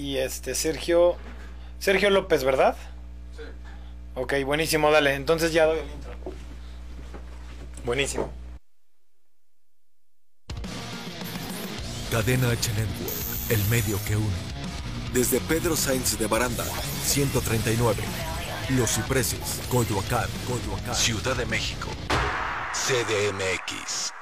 y este Sergio Sergio López, ¿verdad? Sí. Ok, buenísimo, dale. Entonces ya doy el intro. Buenísimo. Cadena H Network, el medio que une. Desde Pedro Sainz de Baranda, 139. Los Cipreses, Coyoacán, Coyoacán. Ciudad de México. CDMX.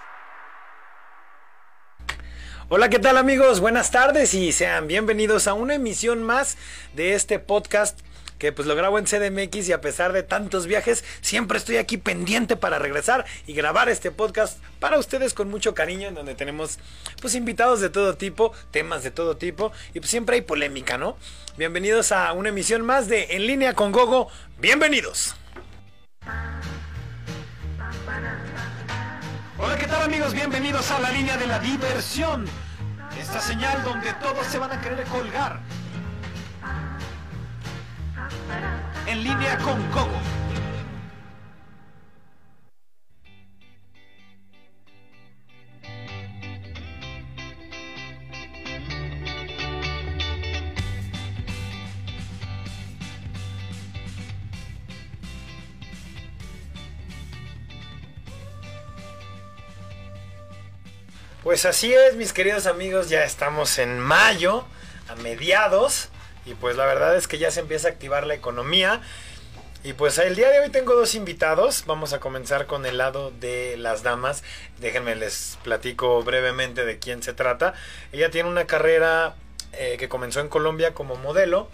Hola, ¿qué tal amigos? Buenas tardes y sean bienvenidos a una emisión más de este podcast que pues lo grabo en CDMX y a pesar de tantos viajes siempre estoy aquí pendiente para regresar y grabar este podcast para ustedes con mucho cariño en donde tenemos pues invitados de todo tipo, temas de todo tipo y pues siempre hay polémica, ¿no? Bienvenidos a una emisión más de En línea con Gogo, bienvenidos. Hola, ¿qué tal amigos? Bienvenidos a la línea de la diversión. Esta señal donde todos se van a querer colgar. En línea con Gogo. Pues así es, mis queridos amigos, ya estamos en mayo, a mediados, y pues la verdad es que ya se empieza a activar la economía. Y pues el día de hoy tengo dos invitados, vamos a comenzar con el lado de las damas, déjenme les platico brevemente de quién se trata. Ella tiene una carrera eh, que comenzó en Colombia como modelo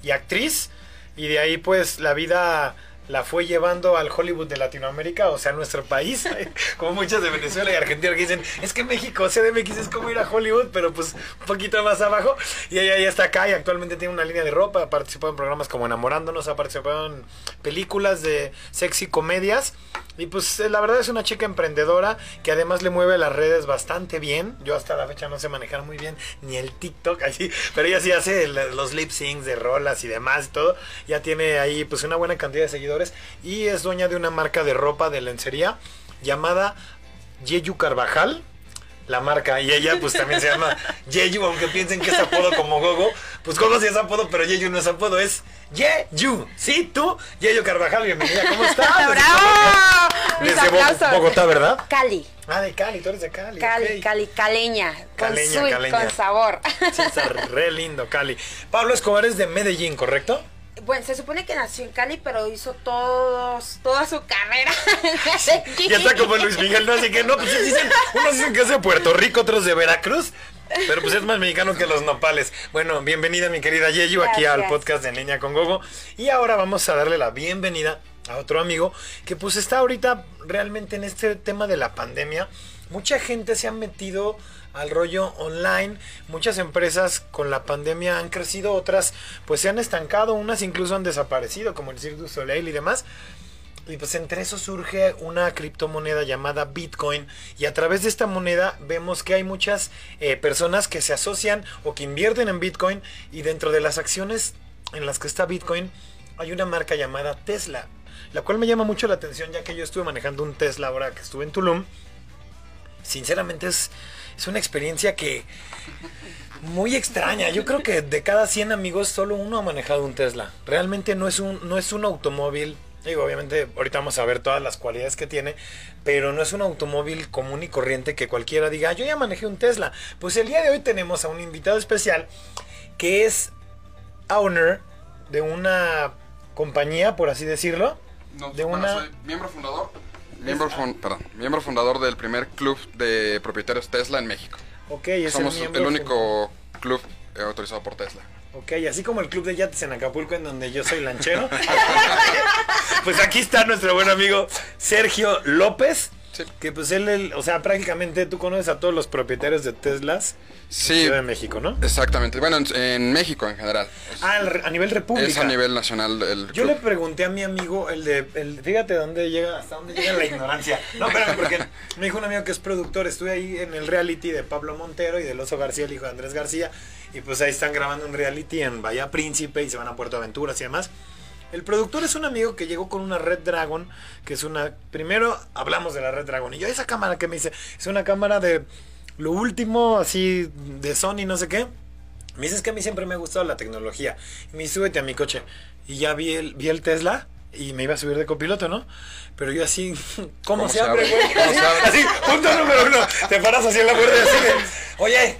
y actriz, y de ahí pues la vida la fue llevando al Hollywood de Latinoamérica, o sea, nuestro país, como muchos de Venezuela y Argentina que dicen, es que México, CDMX es como ir a Hollywood, pero pues un poquito más abajo, y ella ya está acá y actualmente tiene una línea de ropa, ha participado en programas como Enamorándonos, ha participado en películas de sexy comedias, y pues la verdad es una chica emprendedora que además le mueve las redes bastante bien, yo hasta la fecha no sé manejar muy bien ni el TikTok, así, pero ella sí hace los lip syncs de rolas y demás y todo, ya tiene ahí pues una buena cantidad de seguidores, y es dueña de una marca de ropa de lencería llamada Yeyu Carvajal. La marca, y ella pues también se llama Yeyu, aunque piensen que es apodo como Gogo. Pues Gogo sí es apodo, pero Yeyu no es apodo, es Yeyu. Sí, tú, Yeyu Carvajal, bienvenida. ¿Cómo estás? ¡Bravo! Mis Desde aplausos. Bogotá, ¿verdad? Cali. Ah, de Cali, tú eres de Cali. Cali. Cali, caleña. Con Caleña, sweet, caleña. con sabor. Sí, está re lindo, Cali. Pablo Escobar es de Medellín, ¿correcto? Bueno, se supone que nació en Cali, pero hizo todos, toda su carrera. Ya está como Luis Miguel, ¿no? Así que no, pues dicen, unos dicen que es de Puerto Rico, otros de Veracruz. Pero pues es más mexicano que los nopales. Bueno, bienvenida mi querida Yeyu aquí al podcast de En Línea con Gogo. Y ahora vamos a darle la bienvenida a otro amigo que pues está ahorita realmente en este tema de la pandemia. Mucha gente se ha metido al rollo online. Muchas empresas con la pandemia han crecido, otras pues se han estancado, unas incluso han desaparecido, como el Cirque du Soleil y demás. Y pues entre eso surge una criptomoneda llamada Bitcoin. Y a través de esta moneda vemos que hay muchas eh, personas que se asocian o que invierten en Bitcoin. Y dentro de las acciones en las que está Bitcoin hay una marca llamada Tesla. La cual me llama mucho la atención ya que yo estuve manejando un Tesla ahora que estuve en Tulum. Sinceramente es, es una experiencia que muy extraña. Yo creo que de cada 100 amigos solo uno ha manejado un Tesla. Realmente no es un, no es un automóvil. Digo, obviamente ahorita vamos a ver todas las cualidades que tiene, pero no es un automóvil común y corriente que cualquiera diga, "Ah, yo ya manejé un Tesla. Pues el día de hoy tenemos a un invitado especial que es owner de una compañía, por así decirlo. No, de bueno, una... soy miembro fundador. Miembro, fun- perdón, miembro fundador del primer club de propietarios Tesla en México. Ok, es Somos el, único club eh, autorizado por Tesla. Ok, así como el club de yates en Acapulco, en donde yo soy lanchero. pues aquí está nuestro buen amigo Sergio López. Sí. Que pues él, él, o sea, prácticamente tú conoces a todos los propietarios de Teslas en Sí, Ciudad de México, ¿no? exactamente. Bueno, en, en México en general. Es, Ah, el- a nivel república. es a nivel nacional el Yo club. le pregunté a mi amigo, el de, el, fíjate dónde llega, hasta dónde llega la ignorancia. No, espérame, porque me dijo un amigo que es productor, estuve ahí en el reality de Pablo Montero y del Oso García, el hijo de Andrés García, y pues ahí están grabando un reality en Bahía Príncipe y se van a Puerto Aventuras y demás. El productor es un amigo que llegó con una Red Dragon, que es una... Primero hablamos de la Red Dragon, y yo esa cámara que me dice, es una cámara de lo último, así, de Sony, no sé qué. Me dices que a mí siempre me ha gustado la tecnología. Y me dice, súbete a mi coche. Y ya vi el, vi el Tesla y me iba a subir de copiloto, ¿no? Pero yo así, ¿cómo, ¿Cómo se, abre, güey? ¿Cómo se abre? Así, punto número uno. Te paras así en la puerta y así de, oye,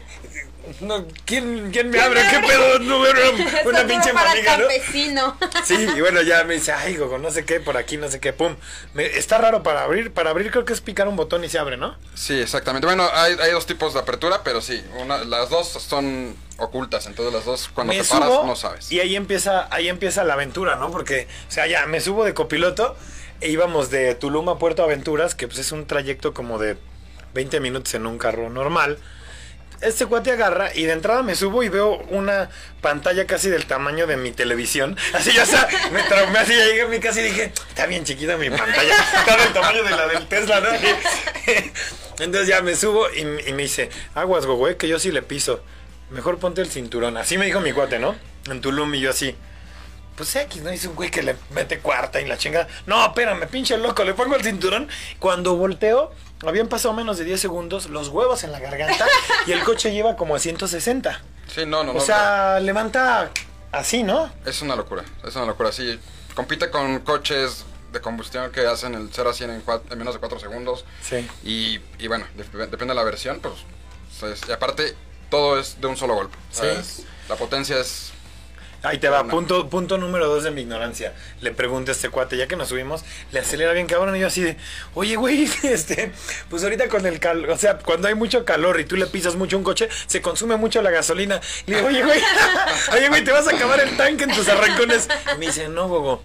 no, ¿quién, ¿quién me abre? ¿Qué pedo? No, una, una pinche para ¿no? campesino. Sí, y bueno, ya me dice, ay, Gogo, no sé qué, por aquí, no sé qué, pum. Me- está raro para abrir, para abrir creo que es picar un botón y se abre, ¿no? Sí, exactamente. Bueno, hay, hay dos tipos de apertura, pero sí, una, las dos son ocultas, entonces las dos cuando me te paras subo no sabes. y ahí empieza, ahí empieza la aventura, ¿no? Porque, o sea, ya me subo de copiloto e íbamos de Tulum a Puerto Aventuras, que pues es un trayecto como de 20 minutos en un carro normal. Este cuate agarra y de entrada me subo y veo una pantalla casi del tamaño de mi televisión. Así ya está, me traumé así, ya llegué a mi casa y dije, está bien chiquita mi pantalla, está del tamaño de la del Tesla, ¿no? Entonces ya me subo y, y me dice, aguas, güey, que yo sí le piso. Mejor ponte el cinturón. Así me dijo mi cuate, ¿no? En Tulum y yo así. Pues X, ¿no? Dice un güey que le mete cuarta y la chinga. No, espérame, pinche loco, le pongo el cinturón. Cuando volteo, habían pasado menos de 10 segundos, los huevos en la garganta y el coche lleva como a 160. Sí, no, no, O no. sea, levanta así, ¿no? Es una locura, es una locura. Sí, compite con coches de combustión que hacen el 0 a 100 en, menos de 4 segundos. Sí. Y, y bueno, dep- depende de la versión, pues. y aparte, todo es de un solo golpe. Sí. la potencia es. Ahí te va, No. punto, punto número dos de mi ignorancia. Le pregunto a este cuate, ya que nos subimos, le acelera bien cabrón y yo así de, oye güey, este, pues ahorita con el calor, o sea, cuando hay mucho calor y tú le pisas mucho un coche, se consume mucho la gasolina. Le digo, oye güey, oye güey, te vas a acabar el tanque en tus arrancones. Y me dice, no, Gogo,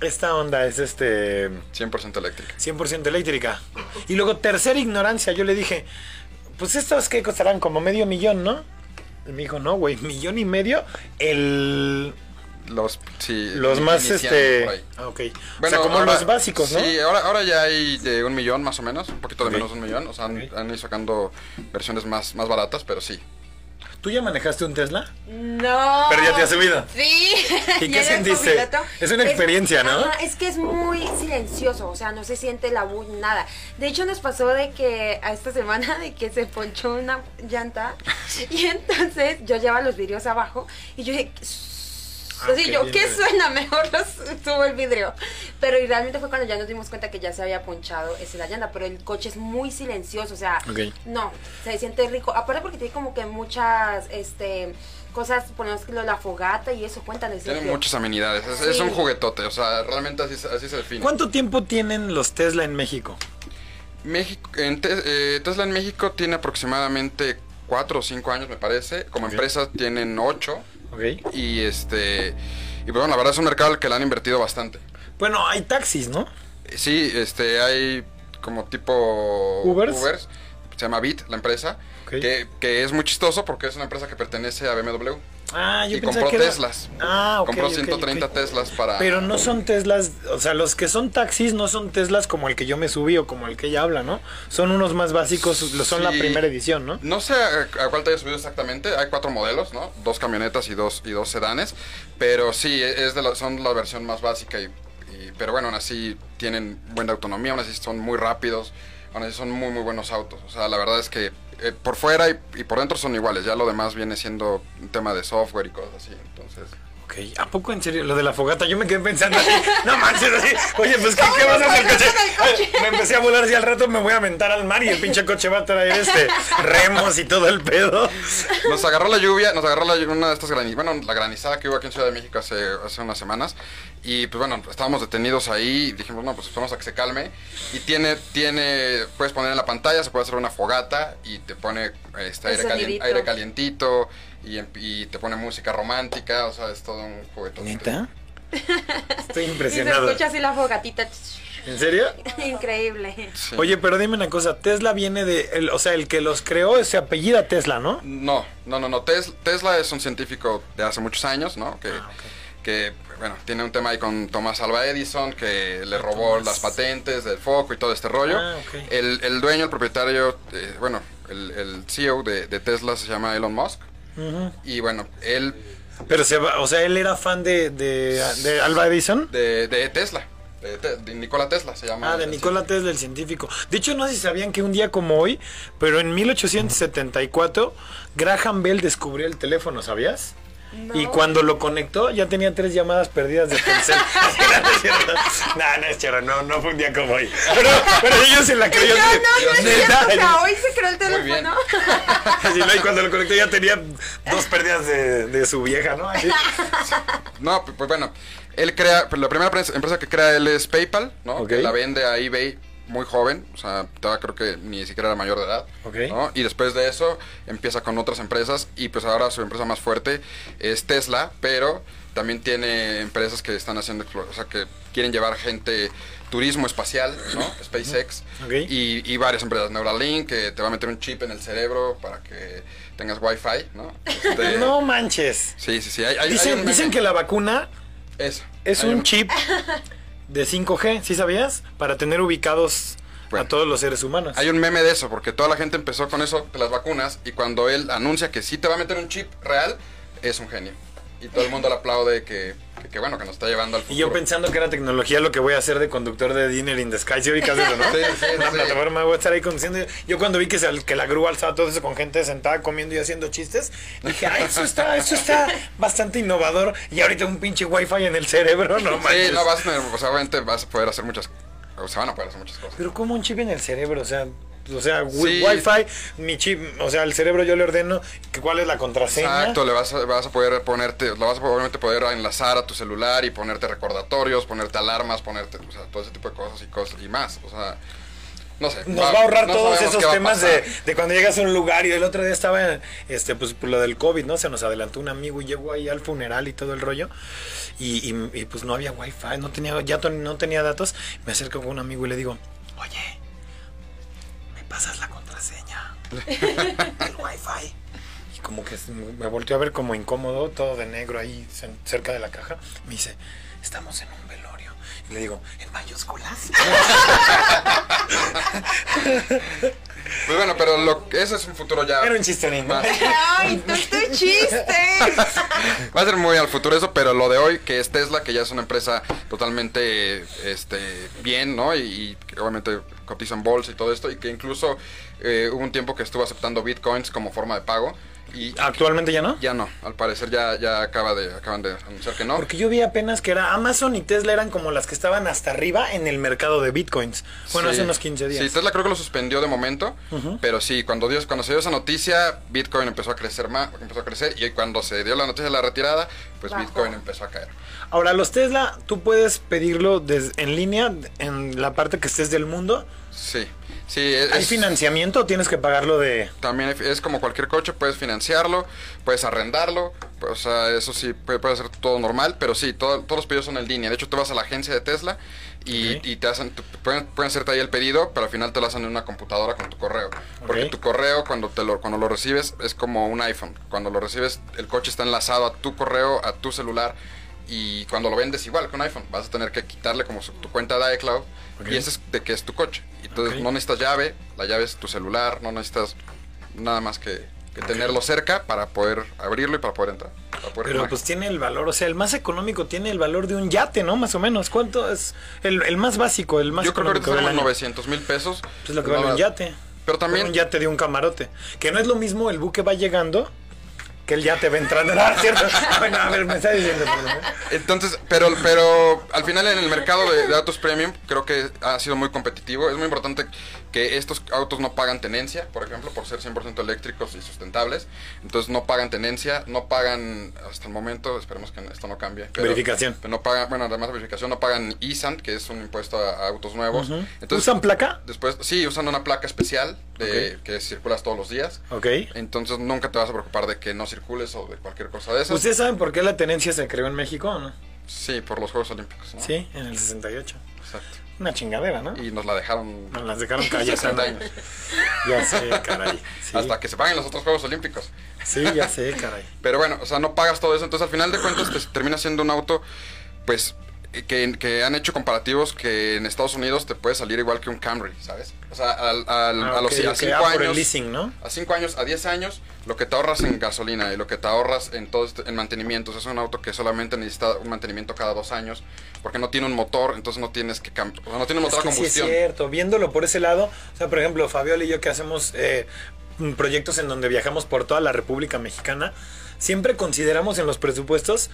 esta onda es este 100% eléctrica. 100% eléctrica. Y luego, tercera ignorancia, yo le dije, pues estos que costarán como medio millón, ¿no? Y me dijo, no, güey, millón y medio el... Los, sí, Los más, este... Ah, ok. Bueno, o sea, como ahora- los básicos, ¿no? Sí, ahora, ahora ya hay de un millón más o menos, un poquito de menos de un millón. O sea, han ido sacando versiones más, más baratas, pero sí. ¿Tú ya manejaste un Tesla? No. Pero ya te has subido. Sí. ¿Y qué sentiste? Es una experiencia, ¿no? Ajá, es que es muy silencioso, o sea, no se siente la bulla, nada. De hecho, nos pasó de que a esta semana de que se ponchó una llanta y entonces yo llevaba los vidrios abajo y yo dije, Ah, así qué yo, bien, ¿qué suena? Mejor los subo el vidrio. Pero y realmente fue cuando ya nos dimos cuenta que ya se había ponchado ese la llanta, pero el coche es muy silencioso, o sea, no, se siente rico. Aparte porque tiene como que muchas, este, cosas, ponemos que lo- la fogata y eso, cuéntales. Tiene Sergio. muchas amenidades. Es, Sí. es un juguetote, o sea, realmente así, se- así se define. ¿Cuánto tiempo tienen los Tesla en México? México, en Te- eh, Tesla en México tiene aproximadamente 4 o 5 años, me parece. Como Ok. empresa tienen 8. Y este. Y bueno, la verdad es un mercado al que le han invertido bastante. Bueno, hay taxis, ¿no? Sí, este, hay como tipo Ubers. Se llama Bit, la empresa. Que, que es muy chistoso porque es una empresa que pertenece a BMW. Ah, yo y compró que era- Teslas. Ah, compró ok, 130 ok. Teslas para. Pero no son Teslas, o sea, los que son taxis no son Teslas como el que yo me subí o como el que ella habla, ¿no? Son unos más básicos, son la primera edición, ¿no? No sé a, a cuál te haya subido exactamente. Hay cuatro modelos, ¿no? Dos camionetas y dos, y dos sedanes. Pero sí, es de la, son la versión más básica. Y, y- pero bueno, aún así tienen buena autonomía, aún así son muy rápidos. Aún así son muy, muy buenos autos. O sea, la verdad es que eh, por fuera y, y por dentro son iguales. Ya lo demás viene siendo un tema de software y cosas así. Entonces. Ok, ¿a poco en serio? Lo de la fogata, yo me quedé pensando así, no manches, así, oye, pues ¿qué, qué vas a hacer el coche? Ay, Me empecé a volar así al rato, me voy a mentar al mar y el pinche coche va a traer este remos y todo el pedo. Nos agarró la lluvia, nos agarró la, una de estas granizadas, bueno, la granizada que hubo aquí en Ciudad de México hace, hace unas semanas. Y pues bueno, estábamos detenidos ahí y dijimos, no, pues vamos a que se calme. Y tiene, tiene, puedes poner en la pantalla, se puede hacer una fogata y te pone este, aire, aire calientito y, em- y te pone música romántica, o sea, es todo un juguete. ¿Neta? Estoy Y se impresionado. escucha así la fogatita. ¿En serio? Increíble. Sí. Oye, pero dime una cosa, Tesla viene de, el- o sea, el que los creó se apellida Tesla, ¿no? No, no, no, no. Tes- Tesla es un científico de hace muchos años, ¿no? Que, Ah, que, bueno, tiene un tema ahí con Tomás Alva Edison, que le robó Tomás. las patentes del foco y todo este rollo. Ah, ok. el, el dueño, el propietario, eh, bueno, el, el CEO de, de Tesla se llama Elon Musk. Y bueno, él Pero se va, o sea, él era fan de, de, de Alba Edison. de, de Tesla. de, de Nikola Tesla, se llama. Ah, de Nikola Tesla, el científico. De hecho, no sé si sabían que un día como hoy, pero en 1874, Graham Bell descubrió el teléfono, ¿sabías? Y cuando lo conectó, ya tenía tres llamadas perdidas de Telcel. no, es cierto. no, no es cierto, no, no fue un día como hoy. Pero, pero ellos se la No, creyó. no, no es cierto. O sea, hoy se creó el teléfono. Así, ¿no? Y cuando lo conectó ya tenía dos pérdidas de, de su vieja, ¿no? Así. No, pu- pues bueno, él crea, pues la primera pres- empresa que crea él es PayPal, ¿no? Ok. Que la vende a eBay muy joven, o sea, todavía creo que ni siquiera era mayor de edad, Ok. ¿no? Y después de eso empieza con otras empresas y pues ahora su empresa más fuerte es Tesla, pero también tiene empresas que están haciendo, o sea, que quieren llevar gente, turismo espacial, ¿no? SpaceX, Ok. y, y varias empresas, Neuralink, que te va a meter un chip en el cerebro para que tengas Wi-Fi, ¿no? Este, No manches. Sí, sí, sí. Hay, hay- hay Dicen, un dicen que la vacuna es Hay un chip de 5G, ¿sí sabías? Para tener ubicados Bueno. a todos los seres humanos. Hay un meme de eso, porque toda la gente empezó con eso de las vacunas y cuando él anuncia que sí te va a meter un chip real, es un genio. Y todo el mundo le aplaude que, que, que bueno, que nos está llevando al futuro. Y yo pensando que era tecnología lo que voy a hacer de conductor de Dinner in the Sky. ¿Sí ubicas eso, no? Sí, sí, Una sí. plataforma, voy a estar ahí conduciendo. Yo cuando vi que, se- que la grúa alzaba todo eso con gente sentada comiendo y haciendo chistes, dije, ah, eso está, eso está bastante innovador. Y ahorita un pinche wifi en el cerebro, no manches. Sí, no vas o sea, obviamente vas a poder hacer muchas, o sea, van a poder hacer muchas cosas. Pero como un chip en el cerebro, o sea, o sea, Sí. wifi, mi chip, o sea, el cerebro yo le ordeno que cuál es la contraseña. Exacto, le vas a, vas a poder ponerte, lo vas a obviamente poder enlazar a tu celular y ponerte recordatorios, ponerte alarmas, ponerte, o sea, todo ese tipo de cosas y cosas y más, o sea, no sé. Nos va a ahorrar no todos esos temas de, de cuando llegas a un lugar y el otro día estaba, este, pues por lo del COVID, ¿no? Se nos adelantó un amigo y llegó ahí al funeral y todo el rollo. Y, y- y, pues no había wifi, no tenía, ya no tenía datos. Me acerco con un amigo y le digo, oye, ¿me pasas la contraseña del wifi? Y como que me volteó a ver como incómodo, todo de negro ahí cerca de la caja. Me dice, estamos en un velorio. Y le digo, ¿en mayúsculas? Pues bueno, pero lo, ese es un futuro ya. Era un chistorín, ¿no? más- Ay, no te chistes. Va a ser muy al futuro eso, pero lo de hoy, que es Tesla, que ya es una empresa totalmente este, bien, ¿no? Y, y que obviamente cotiza en bolsa y todo esto, y que incluso eh, hubo un tiempo que estuvo aceptando bitcoins como forma de pago. Y Actualmente ya no. ya no, al parecer ya, ya acaba de, acaban de anunciar que no. Porque yo vi apenas que era Amazon y Tesla eran como las que estaban hasta arriba en el mercado de bitcoins. Bueno, Sí. hace unos 15 días. Sí, Tesla creo que lo suspendió de momento, pero sí, cuando, dio, cuando se dio esa noticia, Bitcoin empezó a crecer más, empezó a crecer, y cuando se dio la noticia de la retirada, pues. Bitcoin empezó a caer. Ahora, los Tesla, tú puedes pedirlo des- en línea en la parte que estés del mundo. Sí, sí, es, ¿Hay financiamiento o tienes que pagarlo de...? También es como cualquier coche, puedes financiarlo, puedes arrendarlo, pues, o sea, eso sí, puede, puede ser todo normal, pero sí, todo- todos los pedidos son en línea. De hecho, tú vas a la agencia de Tesla y, te hacen, pueden, pueden hacerte ahí el pedido, pero al final te lo hacen en una computadora con tu correo. Porque tu correo, cuando, te lo, cuando lo recibes, es como un iPhone. Cuando lo recibes, el coche está enlazado a tu correo, a tu celular. Y cuando lo vendes igual con iPhone, vas a tener que quitarle como su- tu cuenta de iCloud. Ok. Y ese es de que es tu coche. Y Entonces no necesitas llave, la llave es tu celular, no necesitas nada más que, que tenerlo cerca para poder abrirlo y para poder entrar. para poder Pero pues tiene el valor, o sea, el más económico tiene el valor de un yate, ¿no? Más o menos. ¿Cuánto es el, el más básico, el más Yo creo que económico ahorita del son unos año? 900 mil pesos. Es lo que No, vale un yate. Pero también- Un yate de un camarote. Que no es lo mismo el buque va llegando que el yate va entrando. No, ¿cierto? Bueno, a ver, me está diciendo. pues, Entonces, pero, pero al final en el mercado de, autos premium creo que ha sido muy competitivo. Es muy importante que estos autos no pagan tenencia, por ejemplo, por ser 100% eléctricos y sustentables. Entonces no pagan tenencia, no pagan hasta el momento, esperemos que esto no cambie. pero- Verificación. pero no pagan, bueno, además de verificación, no pagan ISAN, que es un impuesto a, a autos nuevos. Entonces, ¿Usan placa? Después, sí, usan una placa especial de, que circulas todos los días. Ok. Entonces nunca te vas a preocupar de que no circules o de cualquier cosa de esas. ¿Ustedes saben por qué la tenencia se creó en México o no? Sí, por los Juegos Olímpicos. ¿no? Sí, en el 68. Exacto. Una chingadera, ¿no? Y nos la dejaron Nos las dejaron callar. 60 años. Ya sé, caray. Sí, Hasta que se paguen los otros Juegos Olímpicos. sí, ya sé, caray. Pero bueno, o sea, no pagas todo eso. Entonces al final de cuentas te termina siendo un auto, pues, que, que han hecho comparativos que en Estados Unidos te puede salir igual que un Camry, ¿sabes? O sea, al- al- Ah, a los ok, a ok. cinco Ah, por el años. leasing, ¿no? A 5 años, a 10 años, lo que te ahorras en gasolina y lo que te ahorras en todo este- en mantenimiento. O sea, es un auto que solamente necesita un mantenimiento cada dos años porque no tiene un motor, entonces no tienes que cambiar. O sea, no tiene un Es motor que a sí es combustión. cierto, viéndolo por ese lado, o sea, por ejemplo, Fabiola y yo que hacemos eh, proyectos en donde viajamos por toda la República Mexicana, siempre consideramos en los presupuestos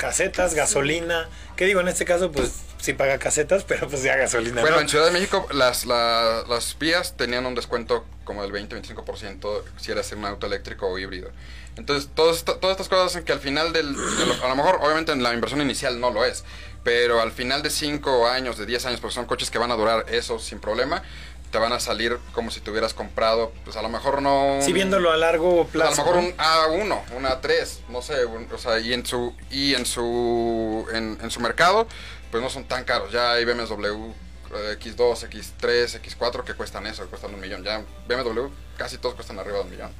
casetas, gasolina, que digo, en este caso, pues sí paga casetas, pero pues ya gasolina. Bueno, ¿no? en Ciudad de México las, la- las vías tenían un descuento como del 20-25% si era un auto eléctrico o híbrido. Entonces, todas estas cosas hacen que al final del... de lo- a lo mejor, obviamente, en la inversión inicial no lo es, pero al final de 5 años, de 10 años, porque son coches que van a durar eso sin problema, te van a salir como si te hubieras comprado, pues a lo mejor no... Sí, viéndolo a largo Pues, plazo. a lo mejor un A1, un A3, no sé, un- o sea, y en su y en su en, en su mercado, pues no son tan caros. Ya hay BMW eh, X2, X3, X4 que cuestan eso, que cuestan un millón. Ya BMW casi todos cuestan arriba de un millón.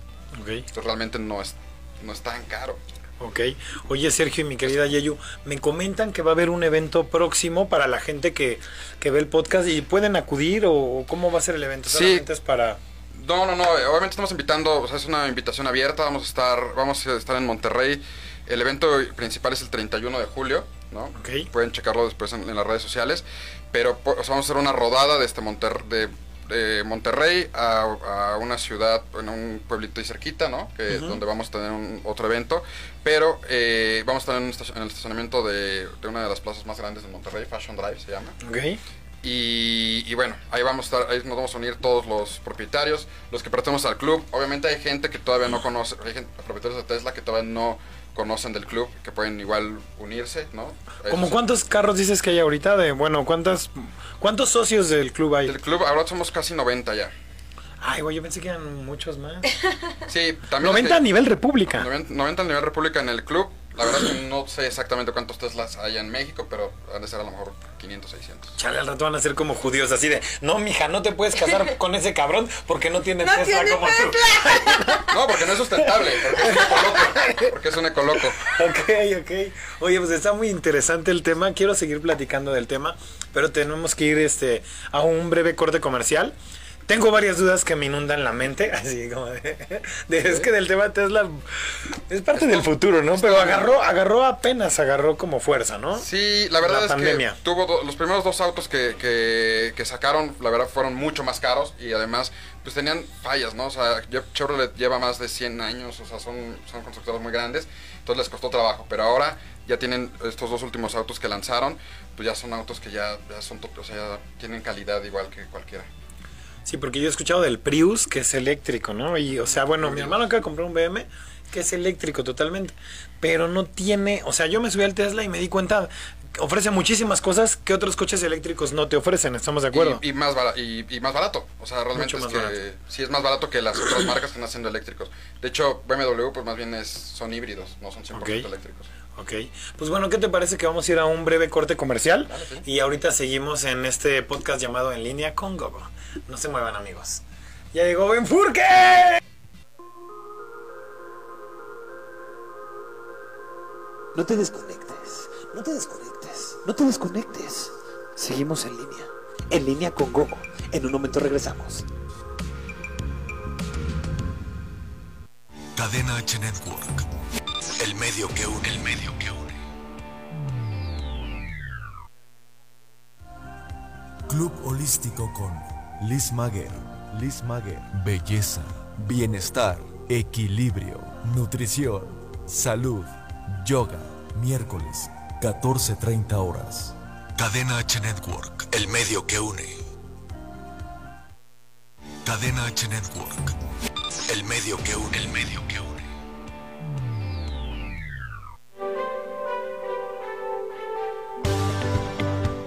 Ok. Entonces realmente no es no es tan caro. Ok. Oye, Sergio y mi querida Yeyu, me comentan que va a haber un evento próximo para la gente que, que ve el podcast y pueden acudir o, cómo va a ser el evento. Sí. Es para... No, no, no, obviamente estamos invitando, o sea, es una invitación abierta, vamos a estar vamos a estar en Monterrey. El evento principal es el 31 de julio, ¿no? Ok. Pueden checarlo después en, en las redes sociales. Pero o sea, vamos a hacer una rodada de, este Monter- de Monterrey a, a una ciudad, en un pueblito ahí cerquita, ¿no? Que, Donde vamos a tener un, otro evento. Pero eh, vamos a estar en, el estacionamiento de, de una de las plazas más grandes de Monterrey, Fashion Drive se llama. Ok. Y, y bueno, ahí vamos a estar, ahí nos vamos a unir todos los propietarios, los que pertenecemos al club. Obviamente hay gente que todavía no conoce, hay gente, propietarios de Tesla que todavía no conocen del club, que pueden igual unirse, ¿no? ¿Cómo Esos- cuántos carros dices que hay ahorita? De, bueno, ¿cuántas, ¿cuántos socios del club hay? Del club, ahora somos casi 90 ya. Ay, güey, yo pensé que eran muchos más. Sí, también... 90 a nivel república. 90, 90 a nivel república en el club. La verdad es que no sé exactamente cuántos Teslas hay en México, pero han de ser a lo mejor 500, 600. Chale, al rato van a ser como judíos, así de, no, mija, no te puedes casar con ese cabrón porque no tiene No Tesla tiene como tú. No, porque no es sustentable, porque es un ecoloco. Porque es un ecoloco. Ok, ok. Oye, pues está muy interesante el tema. Quiero seguir platicando del tema, pero tenemos que ir este, a un breve corte comercial. Tengo varias dudas que me inundan la mente, así como de, de- es que del tema Tesla es parte del futuro, ¿no? Pero agarró, agarró apenas, agarró como fuerza, ¿no? Sí, la verdad La es pandemia. que tuvo do- los primeros dos autos que, que, que sacaron, la verdad fueron mucho más caros y además pues tenían fallas, ¿no? O sea, Chevrolet lleva más de 100 años, o sea, son, son constructores muy grandes, entonces les costó trabajo, pero ahora ya tienen estos dos últimos autos que lanzaron, pues ya son autos que ya, ya son, o sea, ya tienen calidad igual que cualquiera. Sí, porque yo he escuchado del Prius, que es eléctrico, ¿no? Y, o sea, bueno, mi hermano acaba de comprar un BM, que es eléctrico totalmente, pero no tiene, o sea, yo me subí al Tesla y me di cuenta, ofrece muchísimas cosas que otros coches eléctricos no te ofrecen, ¿estamos de acuerdo? Y, y más bara- y, y más barato. O sea, realmente es más que barato. sí es más barato que las otras marcas que están haciendo eléctricos. De hecho, BMW pues más bien es, son híbridos, no son 100% Ok. eléctricos. Ok, pues bueno, ¿qué te parece que vamos a ir a un breve corte comercial? Y ahorita seguimos en este podcast llamado En línea con Gogo. No se muevan amigos. Ya llegó Benfurque. No te desconectes, no te desconectes, no te desconectes. Seguimos en línea, en línea con Gogo. En un momento regresamos. Cadena H Network. El medio que une. El medio que une. Club Holístico con Liz Maguer. Liz Maguer. Belleza, bienestar, equilibrio, nutrición, salud, yoga. Miércoles, 14.30 horas. Cadena H Network. El medio que une. Cadena H Network. El medio que une. El medio que une.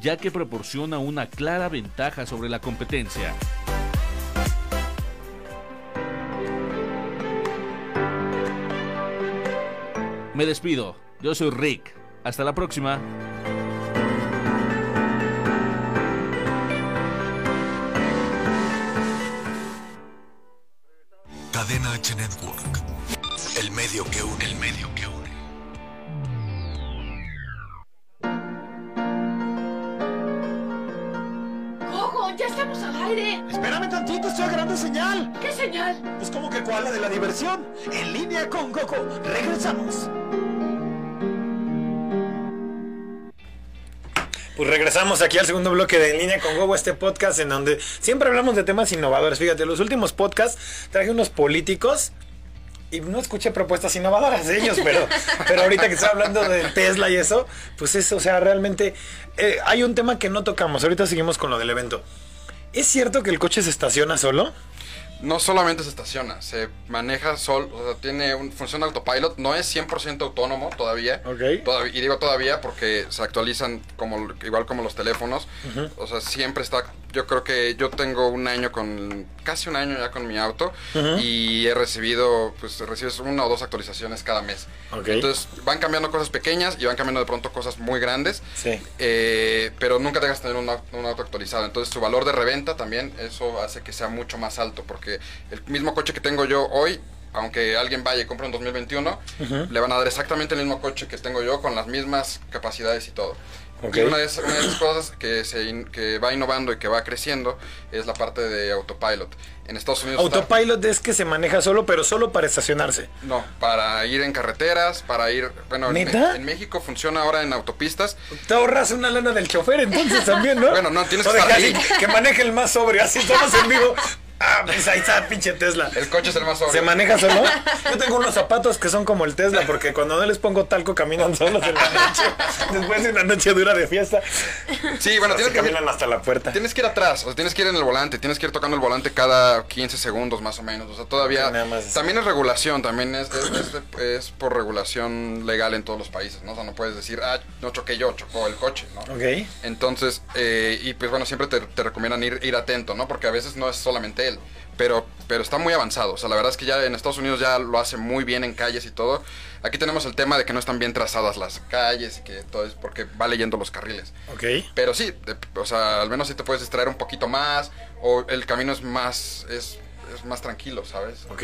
ya que proporciona una clara ventaja sobre la competencia. Me despido, yo soy Rick. Hasta la próxima. Cadena H Network. El medio que une. El medio que une. Estamos al aire! Espérame tantito, estoy agarrando señal. ¿Qué señal? Pues como que cuál la de la diversión. En línea con Coco. Regresamos. Pues regresamos aquí al segundo bloque de En Línea con Gogo, este podcast en donde siempre hablamos de temas innovadores. Fíjate, los últimos podcasts traje unos políticos y no escuché propuestas innovadoras de ellos, pero, pero ahorita que estoy hablando de Tesla y eso, pues eso, o sea, realmente eh, hay un tema que no tocamos. Ahorita seguimos con lo del evento. ¿Es cierto que el coche se estaciona solo? No solamente se estaciona, se maneja sol, o sea, tiene un, función de autopilot, no es 100% autónomo todavía. Ok. Y digo todavía porque se actualizan como igual como los teléfonos. O sea, siempre está yo creo que yo tengo un año con casi un año ya con mi auto y he recibido pues recibes una o dos actualizaciones cada mes. Ok. Entonces, van cambiando cosas pequeñas y van cambiando de pronto cosas muy grandes. Sí. Eh, pero nunca tengas que tener un, un auto actualizado. Entonces, su valor de reventa también, eso hace que sea mucho más alto. Porque el mismo coche que tengo yo hoy, aunque alguien vaya y compre un 2021, le van a dar exactamente el mismo coche que tengo yo con las mismas capacidades y todo. Y una de, esas, una de esas cosas que, se in- que va innovando y que va creciendo es la parte de autopilot. En Estados Unidos... está- Autopilot es que se maneja solo, pero solo para estacionarse. no, para ir en carreteras, para ir... Bueno, en, ¿Neta? En México funciona ahora en autopistas. Te ahorras una lana del chofer entonces también, ¿no? Bueno, no, tienes O que estar ahí. Que maneje el más sobrio, así estamos en vivo. Ah, pues ahí está, pinche Tesla. El coche es el más sobrio. ¿Se maneja solo? Yo tengo unos zapatos que son como el Tesla, porque cuando no les pongo talco caminan solos en la noche. Después de una noche dura de fiesta. Sí, bueno, tienes que, caminan hasta la puerta. tienes que ir atrás, o sea, tienes que ir en el volante, tienes que ir tocando el volante cada 15 segundos más o menos. O sea, todavía... Más. También es regulación, también es, es, es de- es por regulación legal en todos los países, ¿no? O sea, no puedes decir, ah, no choqué yo, chocó el coche, ¿no? Ok. Entonces, eh, y pues bueno, siempre te, te recomiendan ir, ir atento, ¿no? Porque a veces no es solamente él, pero, pero está muy avanzado. O sea, la verdad es que ya en Estados Unidos ya lo hace muy bien en calles y todo. Aquí tenemos el tema de que no están bien trazadas las calles y que todo es porque va leyendo los carriles. Ok. Pero sí, de- o sea, al menos sí te puedes distraer un poquito más o el camino es más, es, es más tranquilo, ¿sabes? Ok.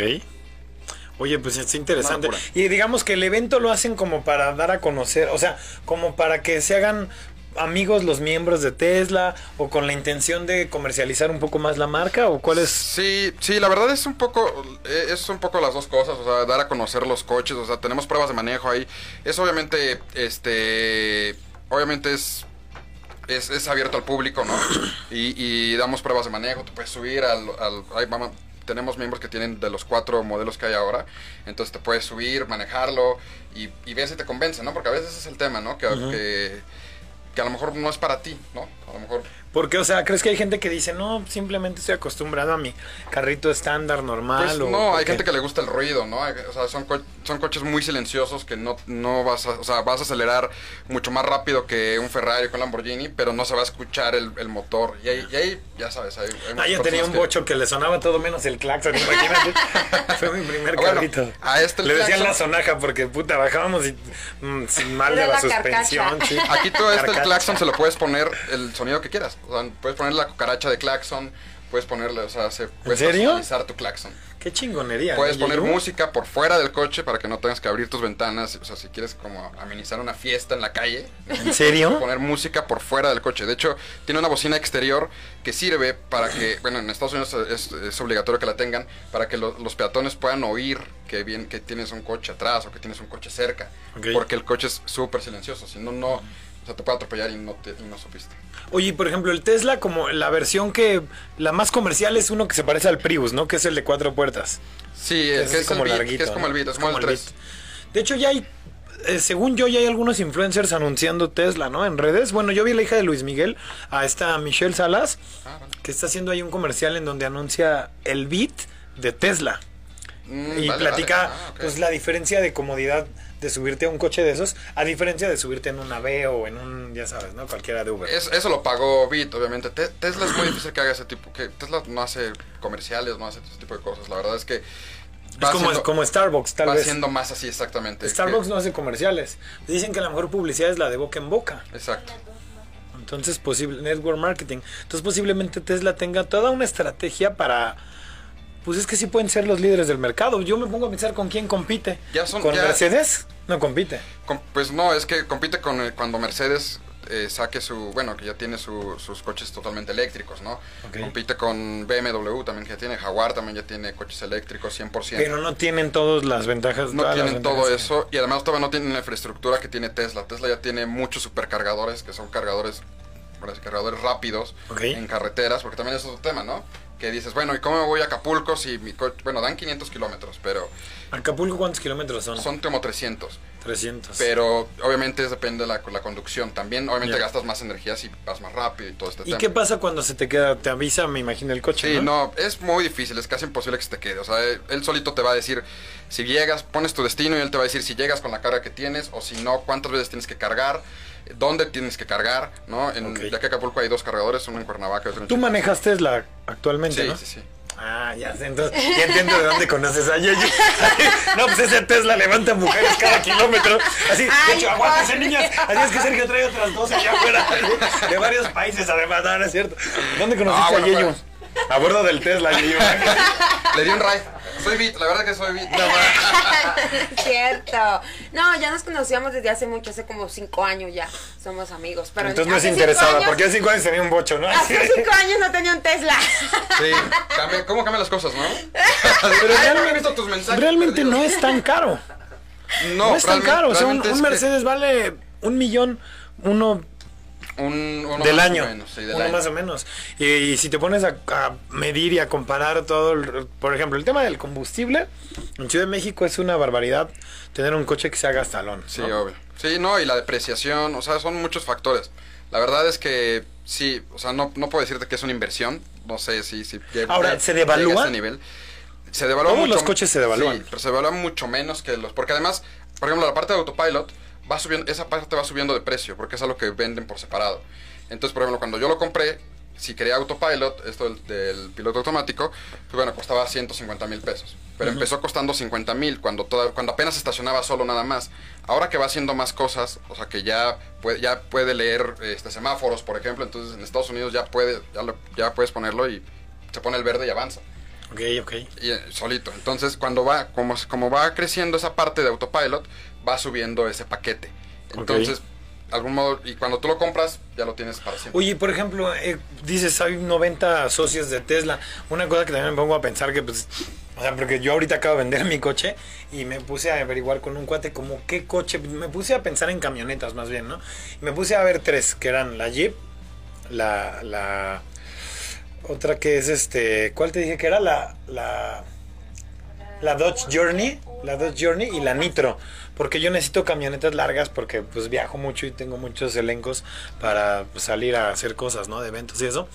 Oye, pues es interesante. Y digamos que el evento lo hacen como para dar a conocer, o sea, como para que se hagan amigos los miembros de Tesla o con la intención de comercializar un poco más la marca o cuál es Sí, sí, la verdad es un poco, eh, es un poco las dos cosas, o sea, dar a conocer los coches, o sea, tenemos pruebas de manejo ahí. Es obviamente, este, obviamente es, es, es abierto al público, ¿no? Y, y damos pruebas de manejo, te puedes subir al, al ahí vamos, tenemos miembros que tienen de los cuatro modelos que hay ahora, entonces te puedes subir, manejarlo y, y ver si te convence, ¿no? Porque a veces es el tema, ¿no? Que, que, que a lo mejor no es para ti, ¿no? A lo mejor Porque, o sea, ¿crees que hay gente que dice, no, simplemente estoy acostumbrado a mi carrito estándar normal? Pues o, no, hay qué? gente que le gusta el ruido, ¿no? O sea, son, co- son coches muy silenciosos que no, no vas a, o sea, vas a acelerar mucho más rápido que un Ferrari o un Lamborghini, pero no se va a escuchar el, el motor. Y ahí, y ahí, ya sabes, hay, hay Ah, yo tenía un que- bocho que le sonaba todo menos el claxon, imagínate. Fue mi primer Bueno, carrito. a este le decían claxon- la sonaja porque, puta, bajábamos y, mm, sin mal Era de la, la suspensión. sí. Aquí todo este el claxon se lo puedes poner el sonido que quieras. O sea, puedes poner la cucaracha de claxon, puedes ponerle, o sea, se serio? personalizar tu claxon. Qué chingonería. Puedes ¿no, poner música por fuera del coche para que no tengas que abrir tus ventanas. O sea, si quieres como amenizar una fiesta en la calle, ¿En serio? poner música por fuera del coche. De hecho, tiene una bocina exterior que sirve para que, bueno, en Estados Unidos es, es obligatorio que la tengan, para que lo- los peatones puedan oír que bien que tienes un coche atrás o que tienes un coche cerca. Porque el coche es súper silencioso. Si no, no, O sea, te puede atropellar y no, te, y no supiste. Oye, por ejemplo, el Tesla, como la versión que. La más comercial es uno que se parece al Prius, ¿no? Que es el de cuatro puertas. Sí, que es, el que es como el Beat, es Es como el como el 3. Beat. De hecho, ya hay. Eh, según yo, ya hay algunos influencers anunciando Tesla, ¿no? En redes. Bueno, yo vi a la hija de Luis Miguel, a esta Michelle Salas, que está haciendo ahí un comercial en donde anuncia el Beat de Tesla. Mm, y vale, platica vale. Ah, pues la diferencia de comodidad de subirte a un coche de esos a diferencia de subirte en un AVE o en un ya sabes no cualquiera de Uber Es- eso lo pagó Beat, obviamente. Te- Tesla es muy difícil que haga ese tipo. que Tesla no hace comerciales, no hace ese tipo de cosas. La verdad es que. Es como, haciendo- como Starbucks tal va vez. siendo más así exactamente. Starbucks que- no hace comerciales. Dicen que la mejor publicidad es la de boca en boca. Exacto. entonces posible network marketing. Entonces posiblemente Tesla tenga toda una estrategia para pues es que sí pueden ser los líderes del mercado. Yo me pongo a pensar con quién compite. Ya son- con ya- Mercedes no compite. Com- Pues no, es que compite con eh, cuando Mercedes eh, saque su, bueno, que ya tiene su- sus coches totalmente eléctricos, ¿no? Compite con BMW también, que ya tiene Jaguar, también ya tiene coches eléctricos 100%. pero no tienen todas las ventajas no tienen todo eso y además todavía no tienen la infraestructura que tiene Tesla. Tesla ya tiene muchos supercargadores, que son cargadores, cargadores rápidos en carreteras, porque también es otro tema, ¿no? Que dices, bueno, ¿y cómo me voy a Acapulco si mi coche, bueno, dan 500 kilómetros, pero Acapulco cuántos kilómetros son son como 300. 300 Pero obviamente depende de la, la conducción. También obviamente gastas más energía si vas más rápido y todo este ¿Y tema. qué pasa cuando se te queda? Te avisa, me imagino, el coche. Sí, ¿no? no, es muy difícil, es casi imposible que se te quede. O sea, él, él solito te va a decir si llegas, pones tu destino y él te va a decir si llegas con la carga que tienes o si no, cuántas veces tienes que cargar, dónde tienes que cargar, ¿no? En, Ok. Ya que Acapulco hay dos cargadores, uno en Cuernavaca y otro en Tú manejas Tesla actualmente, Sí, ¿no? sí, sí. Ah, ya sé, entonces ya entiendo de dónde conoces a Yeyo. No, pues ese Tesla levanta mujeres cada kilómetro. Así, de hecho, aguántense niñas. Así es que Sergio trae otras dos allá afuera. De varios países, además, no, no es cierto. ¿Dónde conociste Ah, bueno, a Yeyo? pues. A bordo del Tesla, Yeyo. Le di un ride. Soy Beat, la verdad que soy Beat. Cierto. No, ya nos conocíamos desde hace mucho, hace como cinco años ya. Somos amigos. Pero Entonces no es interesada, años- porque hace cinco años tenía un bocho, ¿no? Hace cinco años no tenía un Tesla. Sí, cambia- ¿cómo cambian las cosas, no? Pero ya no he realmente, visto tus mensajes. realmente perdidos. no es tan caro. No, No, es tan caro. O sea, un, que Mercedes vale un millón, uno un- uno del más o año. menos, sí, del uno año. más o menos. Y, y si te pones a, a medir y a comparar todo, el- por ejemplo, el tema del combustible, en Ciudad de México es una barbaridad tener un coche que se haga gastalón. Sí, ¿no? obvio. Sí, no, y la depreciación, o sea, son muchos factores. La verdad es que sí, o sea, no, no puedo decirte que es una inversión, no sé si... si Ahora, ¿se devalúa? ese nivel. Se devalúa Todos mucho. los coches se devalúan. Sí, pero se devalúa mucho menos que los... Porque además, por ejemplo, la parte de autopilot, va subiendo, esa parte va subiendo de precio, porque es algo que venden por separado. Entonces, por ejemplo, cuando yo lo compré, si quería autopilot, esto del, del piloto automático, pues bueno, costaba 150 mil pesos. Pero empezó costando 50 mil cuando, toda- cuando apenas estacionaba solo nada más. Ahora que va haciendo más cosas, o sea que ya puede, ya puede leer este, semáforos, por ejemplo, entonces en Estados Unidos ya, puede, ya, lo- ya puedes ponerlo y se pone el verde y avanza. Ok, ok. Y, eh, solito. Entonces, cuando va, como, como va creciendo esa parte de autopilot, va subiendo ese paquete. Entonces, algún modo, y cuando tú lo compras, ya lo tienes para siempre. Oye, por ejemplo, eh, dices, hay 90 socios de Tesla. Una cosa que también me pongo a pensar que, pues, o sea, porque yo ahorita acabo de vender mi coche y me puse a averiguar con un cuate como qué coche, me puse a pensar en camionetas más bien, ¿no? Y me puse a ver tres, que eran la Jeep, la, la, otra que es este, ¿cuál te dije que era? La, la, la Dodge Journey, la Dodge Journey y la Nitro, porque yo necesito camionetas largas porque pues viajo mucho y tengo muchos elencos para pues, salir a hacer cosas, ¿no? De eventos y eso.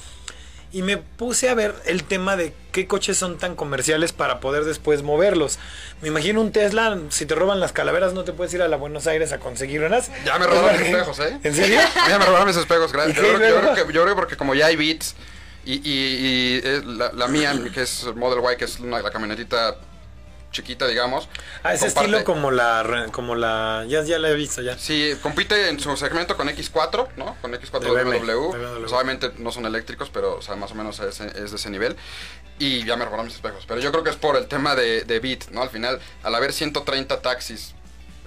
Y me puse a ver el tema de qué coches son tan comerciales para poder después moverlos. Me imagino un Tesla, si te roban las calaveras no te puedes ir a la Buenos Aires a conseguir unas. Ya me robaron mis espejos, ¿eh? ¿En serio? Ya me robaron mis espejos, ¿Y gracias. Yo, creo- yo luego? creo que, yo creo que porque como ya hay Beats y, y, y, eh, la, la mía, que es Model Y, que es una, la camionetita chiquita, digamos. A ese comparte- estilo como la como la ya ya la he visto ya. Sí, compite en su segmento con X4, ¿no? Con X4 De BMW. Pues, obviamente no son eléctricos, pero o sea, más o menos es, es de ese nivel. Y ya me robaron mis espejos. Pero yo creo que es por el tema de, de Beat, ¿no? Al final, al haber 130 taxis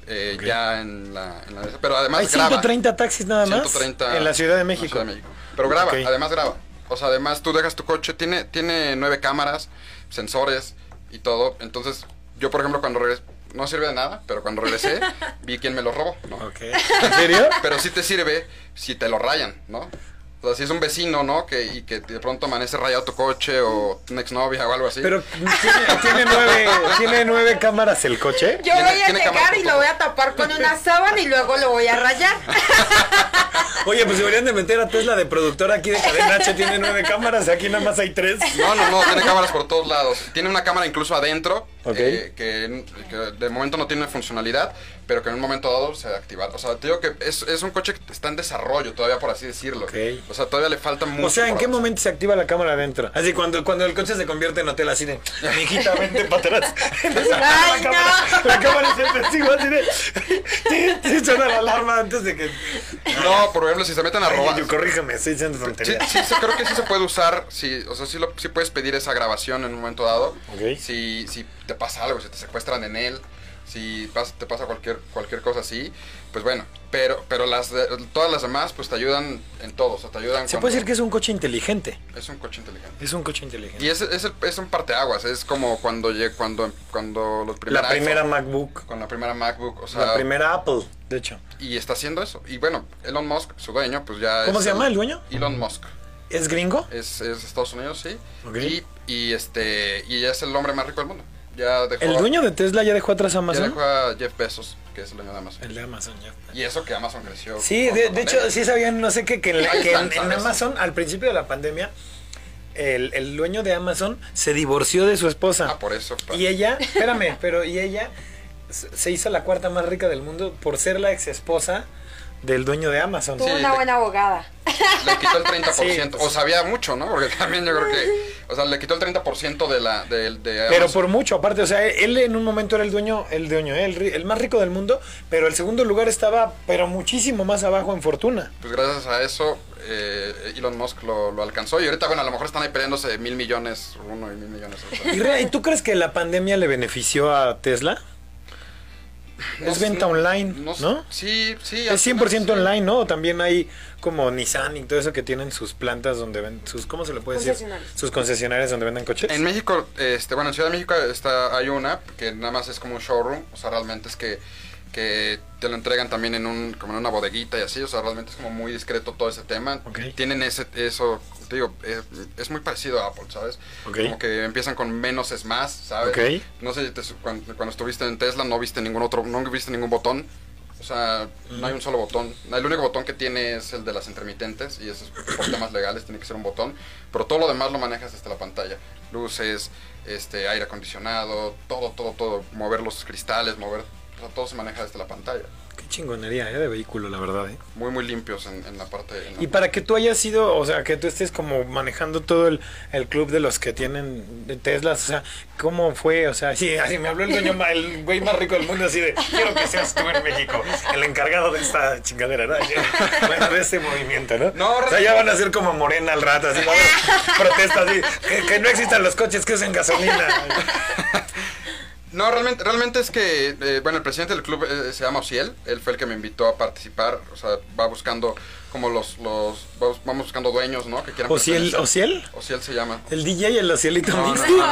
eh, ya en la, en la- Pero además Hay graba. 130 taxis nada más 130 en la Ciudad de México. Ciudad de México. Pero graba, además graba. O sea, además tú dejas tu coche, tiene, tiene nueve cámaras, sensores y todo. Entonces, yo por ejemplo cuando regreso, no sirve de nada, pero cuando regresé vi quién me lo robó, ¿no? Ok. ¿En serio? Pero sí te sirve si te lo rayan, ¿no? O sea, si es un vecino, ¿no? Que, y que de pronto amanece rayado tu coche o una exnovia o algo así. Pero ¿tiene, tiene nueve, ¿tiene nueve cámaras el coche? Yo voy a llegar y lo voy a tapar con una sábana y luego lo voy a rayar. Oye, pues deberían de meter a Tesla de productor aquí de Cadena H. Tiene nueve cámaras, aquí nada más hay tres. No, no, no, tiene cámaras por todos lados. Tiene una cámara incluso adentro, Ok. eh, que, que de momento no tiene funcionalidad, pero que en un momento dado se activa. O sea, te digo que es, es un coche que está en desarrollo todavía, por así decirlo. Ok. O sea, todavía le falta mucho. O sea, ¿en qué avanzar. momento se activa la cámara adentro? Así cuando, cuando el coche se convierte en hotel, así de, mi hijita, vente para atrás. Entonces, Ay, la, cámara, la cámara es el testigo así de, suena la alarma antes de que... No, por ejemplo, si se meten a robar. yo, corrígeme, estoy diciendo tonterías. sí, sí, creo que sí se puede usar, sí, o sea, sí, lo, sí puedes pedir esa grabación en un momento dado. Ok. Si, si te pasa algo, si te secuestran en él, si pas- te pasa cualquier, cualquier cosa así, pues bueno, pero, pero las de- todas las demás pues te ayudan en todo, o sea, te ayudan Se cuando- puede decir que es un coche inteligente. es un coche inteligente. Es un coche inteligente. Y es, es, el- es un parteaguas, es como cuando lleg- cuando, cuando los primeros la primera iPhone, MacBook. con la primera MacBook, o sea, La primera Apple, de hecho. y está haciendo eso. Y bueno, Elon Musk, su dueño, pues ya ¿Cómo es se llama el dueño? Elon Musk. ¿Es gringo? Es, es de Estados Unidos, sí. Ok. Y, y este y ya es el hombre más rico del mundo. Ya dejó, ¿El dueño de Tesla ya dejó atrás ya Amazon? dejó a Jeff Bezos, que es el dueño de Amazon. El de Amazon, ya. Y eso que Amazon creció. Sí, de, hecho, sí sabían, no sé qué, que, en la- Ahí que en, están, en ¿sabes? Amazon, al principio de la pandemia, el, el dueño de Amazon se divorció de su esposa. Ah, por eso. pa- Y ella, espérame, pero y ella se hizo la cuarta más rica del mundo por ser la ex esposa del dueño de Amazon. Tuvo Sí, una le- buena abogada. Le quitó el 30%. Sí, pues. O sabía mucho, ¿no? Porque también yo creo que. O sea, le quitó el 30% de la. De, de Pero por mucho, aparte, o sea, él en un momento era el dueño, el dueño, ¿eh? el, ri- el más rico del mundo, pero el segundo lugar estaba, pero muchísimo más abajo en fortuna. Pues gracias a eso, eh, Elon Musk lo, lo alcanzó. Y ahorita, bueno, a lo mejor están ahí peleándose mil millones uno y mil millones otro. ¿Y, re- ¿y tú crees que la pandemia le benefició a Tesla? No es venta online, ¿no? sé. Sí, sí. Es final 100% sí. online, ¿no? También hay como Nissan y todo eso que tienen sus plantas donde ven sus ¿cómo se le puede decir? Sus concesionarios donde venden coches. En México, este, bueno, en Ciudad de México está, hay una que nada más es como un showroom, o sea, realmente es que, que te lo entregan también en un, como en una bodeguita y así, o sea, realmente es como muy discreto todo ese tema. Tienen ese, eso, te digo, es, es muy parecido a Apple, ¿sabes? Como que empiezan con menos es más, ¿sabes? No sé, te- cuando, cuando estustiste en Tesla no viste ningún otro, no viste ningún botón. O sea, no hay un solo botón. El único botón que tiene es el de las intermitentes y eso es por temas legales, tiene que ser un botón. Pero todo lo demás lo manejas desde la pantalla. Luces, este, aire acondicionado, todo, todo, todo. Mover los cristales, mover... O sea, todo se maneja desde la pantalla. Qué chingonería, ¿eh? De vehículo, la verdad, ¿eh? Muy, muy limpios en, en la parte... en la- Y para que tú hayas sido, o sea, que tú estés como manejando todo el, el club de los que tienen de Teslas, o sea, ¿cómo fue? O sea, sí, así me habló el dueño, el güey más rico del mundo, así de, quiero que seas tú en México, el encargado de esta chingadera, ¿no? Bueno, de este movimiento, ¿no? No, o sea, ya van a ser como morena al rato, así, vamos, protestas, así, que, que no existan los coches que usen gasolina. No, realmente, realmente es que, eh, bueno, el presidente del club eh, se llama Ociel, él fue el que me invitó a participar, o sea, va buscando como los, los, va- vamos buscando dueños, ¿no? Que quieran ¿Ociel? ¿Ociel? Ociel se llama. El DJ, el ocielito No, mix. no, no.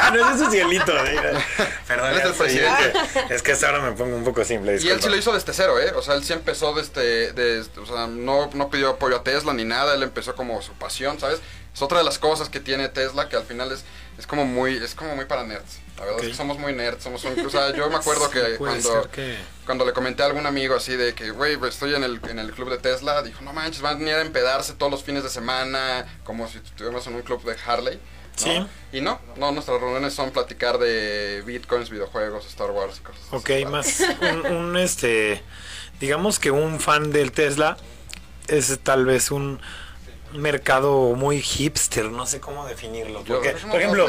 Ah, no, ese es ocielito. Perdón, Él es el presidente. Es que hasta ahora me pongo un poco simple. Y él sí lo hizo desde cero, ¿eh? O sea, él sí empezó desde, desde o sea, no, no pidió apoyo a Tesla ni nada, él empezó como su pasión, ¿sabes? Es otra de las cosas que tiene Tesla que al final es, es como muy, es como muy para nerds. La verdad es que somos muy nerds, somos un- o sea, yo me acuerdo Sí, que cuando, ser que- cuando le comenté a algún amigo así de que, güey, pues, estoy en el, en el club de Tesla, dijo, no manches, van a venir a empedarse todos los fines de semana, como si estuviéramos en un club de Harley. ¿no? Sí. Y no, no, nuestras reuniones son platicar de bitcoins, videojuegos, Star Wars y cosas. Ok, más un, un, este, digamos que un fan del Tesla es tal vez un mercado muy hipster, no sé cómo definirlo. Porque, por ejemplo.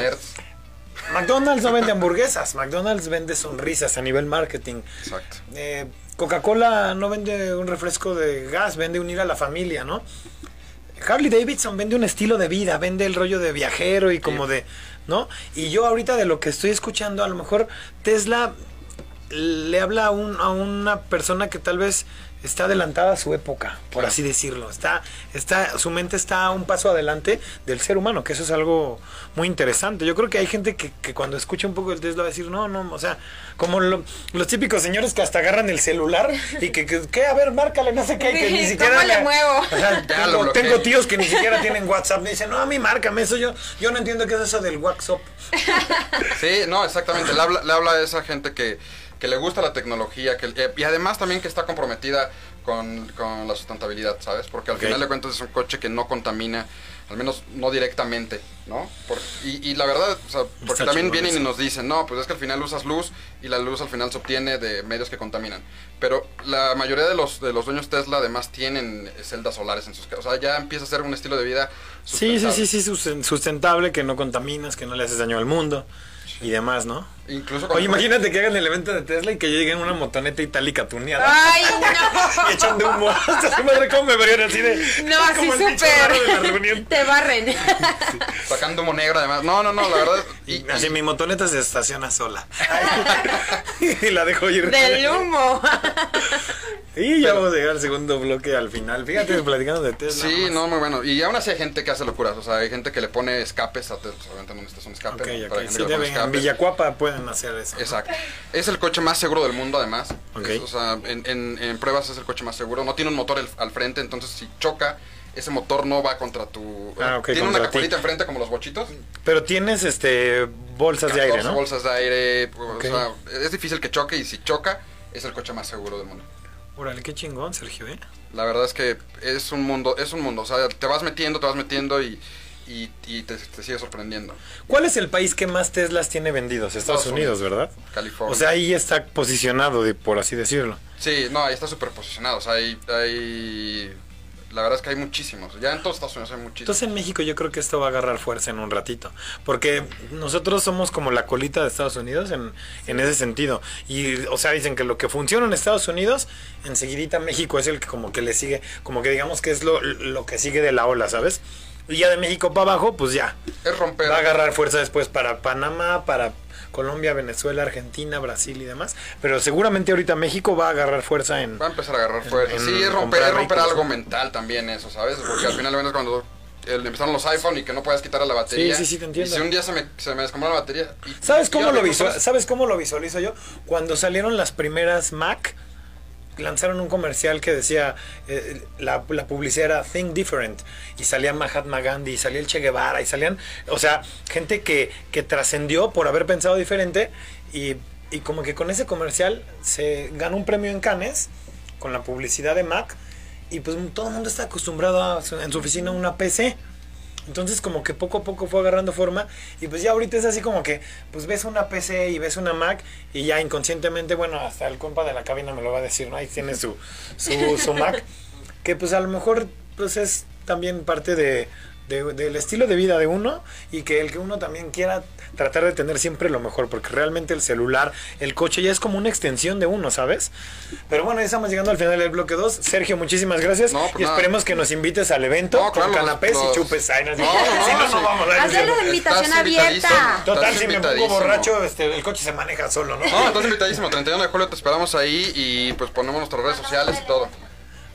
McDonald's no vende hamburguesas, McDonald's vende sonrisas a nivel marketing. Exacto. Eh, Coca-Cola no vende un refresco de gas, vende unir a la familia, ¿no? Harley Davidson vende un estilo de vida, vende el rollo de viajero y como de, ¿no? Y yo ahorita de lo que estoy escuchando, a lo mejor Tesla le habla a, un, a una persona que tal vez está adelantada a su época, por Claro. así decirlo. Está, está, su mente está un paso adelante del ser humano, que eso es algo muy interesante. Yo creo que hay gente que, que cuando escucha un poco el Tesla va a decir, no, no, o sea, como lo- los típicos señores que hasta agarran el celular y que, que, a ver, márcale, no sé qué, que ni siquiera... ¿cómo le muevo? O sea, tengo tíos que ni siquiera tienen WhatsApp, me dicen, no, a mí márcame eso, yo, yo no entiendo qué es eso del WhatsApp. Sí, no, exactamente. Le habla, le habla a esa gente que, que le gusta la tecnología que, eh, y además también que está comprometida con, con la sustentabilidad, ¿sabes? Porque al final de cuentas es un coche que no contamina, al menos no directamente, ¿no? Por- y, y la verdad, o sea, porque Está también vienen eso. y nos dicen, no, pues es que al final usas luz y la luz al final se obtiene de medios que contaminan. Pero la mayoría de los, de los dueños Tesla además tienen celdas solares en sus casas. O sea, ya empieza a ser un estilo de vida Sí, sí, sustentable. sí, sí, susten- sustentable, que no contaminas, que no le haces daño al mundo y demás, ¿no? Incluso Oye, imagínate que hagan el evento de Tesla y que lleguen una motoneta itálica tuneada. Ay, no. Y echan de humo. Hasta su madre, ¿cómo me verían así de. No, así súper. Te barren. sacando humo negro además. No, no, no, la verdad. Y, Así mi motoneta se estaciona sola. y la dejo ir. Del humo. Y ya vamos a llegar al segundo bloque al final. Fíjate, platicando de Tesla. Sí, no, muy bueno. Y aún así hay gente que hace locuras. O sea, hay gente que le pone escapes a Tesla. Obviamente no necesitas un escape. Ok, ¿no? ok. Pero hay gente Sí, que le pone deben, en escapes. Villacuapa pueden hacer eso. ¿no? Exacto. Es el coche más seguro del mundo, además. Ok. Es- o sea, en, en- en pruebas es el coche más seguro. No tiene un motor el- al frente, entonces si choca, ese motor no va contra tu. Ah, ok, tiene una ti. cajuelita enfrente como los bochitos. Pero tienes este bolsas de aire, 14 ¿no? bolsas de aire. o Ok. sea, es difícil que choque y si choca, es el coche más seguro del mundo. Órale, qué chingón, Sergio, ¿eh? La verdad es que es un mundo, es un mundo. O sea, te vas metiendo, te vas metiendo y, y, y te, te sigue sorprendiendo. ¿Cuál es el país que más Teslas tiene vendidos? Estados, Estados Unidos, Unidos. ¿verdad? California. O sea, ahí está posicionado, de, por así decirlo. Sí, no, ahí está súper posicionado. O sea, hay, hay. La verdad es que hay muchísimos. Ya en todos Estados Unidos hay muchísimos. Entonces en México yo creo que esto va a agarrar fuerza en un ratito. Porque nosotros somos como la colita de Estados Unidos en, en ese sentido. Y, o sea, dicen que lo que funciona en Estados Unidos, enseguidita México es el que como que le sigue, como que digamos que es lo, lo que sigue de la ola, ¿sabes? Y ya de México para abajo, pues ya. es romper. Va a agarrar fuerza después para Panamá, para Colombia, Venezuela, Argentina, Brasil y demás. Pero seguramente ahorita México va a agarrar fuerza en... Va a empezar a agarrar fuerza. en Sí, es romper, es romper vehículos. algo mental también eso, ¿sabes? Porque al final cuentas cuando el- empezaron los iPhone y que no puedes quitar la batería. Sí, sí, sí, te entiendo. Y si un día se me, se me la batería. y- ¿Sabes y cómo, lo visual, ¿Sabes cómo lo visualizo yo? Cuando salieron las primeras Mac, lanzaron un comercial que decía, eh, la, publicidad era Think Different, y salía Mahatma Gandhi, y salía el Che Guevara, y salían, o sea, gente que, que trascendió por haber pensado diferente, y, y como que con ese comercial se ganó un premio en Cannes, con la publicidad de Mac, y pues todo el mundo está acostumbrado a, en su oficina una PC. Entonces como que poco a poco fue agarrando forma y pues ya ahorita es así como que pues ves una PC y ves una Mac y ya inconscientemente, bueno, hasta el compa de la cabina me lo va a decir, ¿no? Ahí tiene su, su, su Mac, que pues a lo mejor pues es también parte de, de- del estilo de vida de uno y que el que uno también quiera tratar de tener siempre lo mejor, porque realmente el celular, el coche ya es como una extensión de uno, ¿sabes? Pero bueno, ya estamos llegando al final del bloque 2. Sergio, muchísimas gracias No, pues y nada. esperemos que nos invites al evento No, claro, con los- canapés y chupes. Ay, no, No, no, si no, no vamos a Hazle la invitación abierta. Total, si me pongo invitadísimo. borracho, este, el coche se maneja solo, ¿no? No, estás invitadísimo. 31 de julio te esperamos ahí y pues ponemos nuestras redes sociales y todo.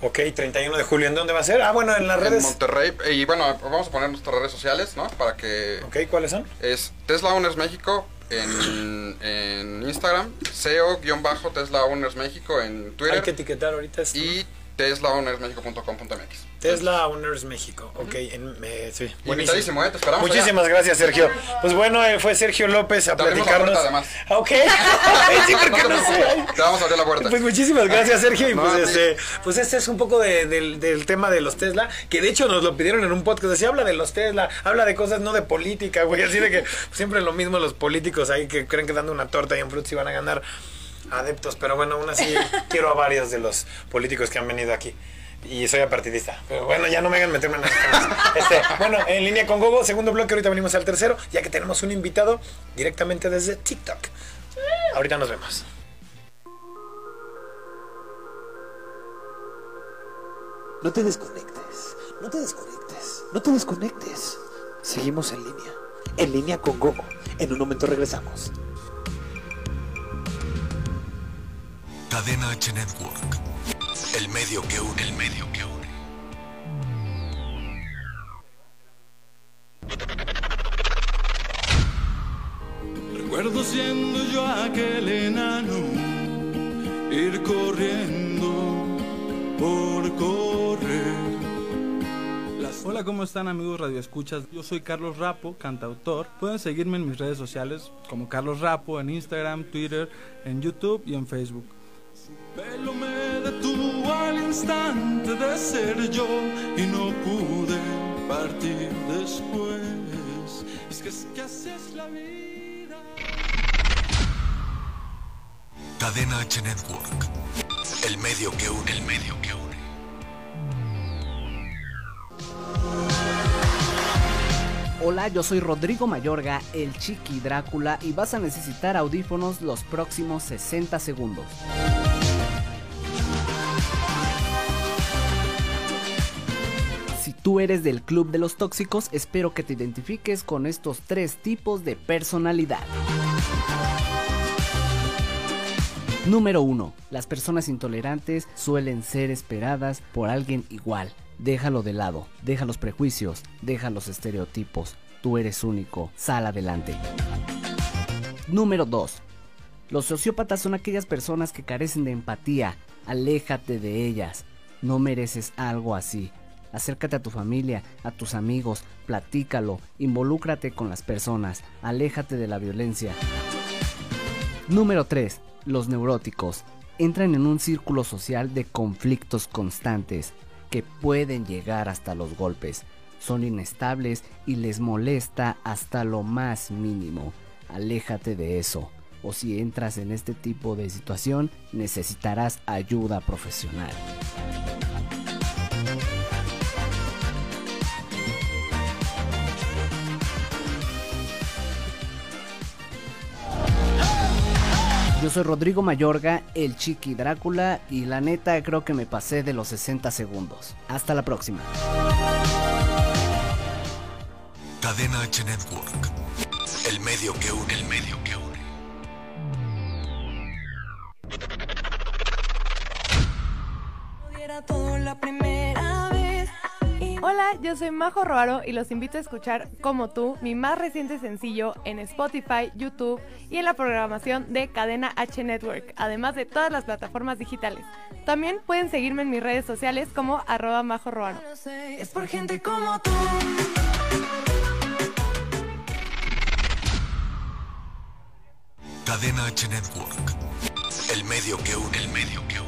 Ok, 31 de julio, ¿en dónde va a ser? Ah, bueno, en las En redes. Monterrey. Y bueno, vamos a poner nuestras redes sociales, ¿no? Para que Ok, ¿cuáles son? es Tesla Owners México en, en Instagram, SEO-Tesla Owners México en Hay Twitter que etiquetar ahorita esto. y teslaownersmexico.com.mx. Tesla Owners México. Ok, en, eh, sí. buenísimo. ¿eh? Te esperamos Muchísimas gracias, Sergio. Pues bueno, eh, fue Sergio López a Te abrimos la platicarnos. puerta, además. Ah, Ok. sí, allá. porque No te no sé. preocupes, Te vamos a abrir la puerta. Pues muchísimas gracias, Sergio. Y pues, este, pues este es un poco de- del, del tema de los Tesla, que de hecho nos lo pidieron en un podcast. Decía, habla de los Tesla, habla de cosas no de política, güey. Así de que siempre lo mismo los políticos ahí que creen que dando una torta y un fruits van a ganar adeptos. Pero bueno, aún así quiero a varios de los políticos que han venido aquí. Y soy apartidista. Pero bueno, ya no me hagan meterme en las. Este, bueno, en línea con Gogo, segundo bloque, ahorita venimos al tercero, ya que tenemos un invitado directamente desde TikTok. Ahorita nos vemos. No te desconectes, no te desconectes, no te desconectes. Seguimos en línea, en línea con Gogo. En un momento regresamos. Cadena H Network. El medio que une, el medio que une. Recuerdo siendo yo aquel enano, ir corriendo por correr. Hola, ¿cómo están amigos radioescuchas? Yo soy Carlos Rapo, cantautor. Pueden seguirme en mis redes sociales como Carlos Rapo en Instagram, Twitter, en YouTube y en Facebook. Pelo me detuvo al instante de ser yo y no pude partir después. Es que, es que así es la vida. Cadena H Network. El medio que une, el medio que une. Hola, yo soy Rodrigo Mayorga, el Chiqui Drácula, y vas a necesitar audífonos los próximos 60 segundos. Tú eres del club de los tóxicos, espero que te identifiques con estos tres tipos de personalidad. Número 1. Las personas intolerantes suelen ser esperadas por alguien igual. Déjalo de lado, deja los prejuicios, deja los estereotipos. Tú eres único, sal adelante. Número 2. Los sociópatas son aquellas personas que carecen de empatía. Aléjate de ellas. No mereces algo así. Acércate a tu familia, a tus amigos, platícalo, involúcrate con las personas, aléjate de la violencia. Número 3. Los neuróticos entran en un círculo social de conflictos constantes que pueden llegar hasta los golpes. Son inestables y les molesta hasta lo más mínimo. Aléjate de eso. O si entras en este tipo de situación, necesitarás ayuda profesional. Yo soy Rodrigo Mayorga, el Chiqui Drácula, y la neta creo que me pasé de los 60 segundos. Hasta la próxima. Cadena H Network. El medio que une, el medio que une. Hola, yo soy Majo Roaro y los invito a escuchar Como tú, mi más reciente sencillo en Spotify, YouTube y en la programación de Cadena H Network, además de todas las plataformas digitales. También pueden seguirme en mis redes sociales como arroba Majo Roaro. Es por gente como tú. Cadena H Network. El medio que une, el medio que une.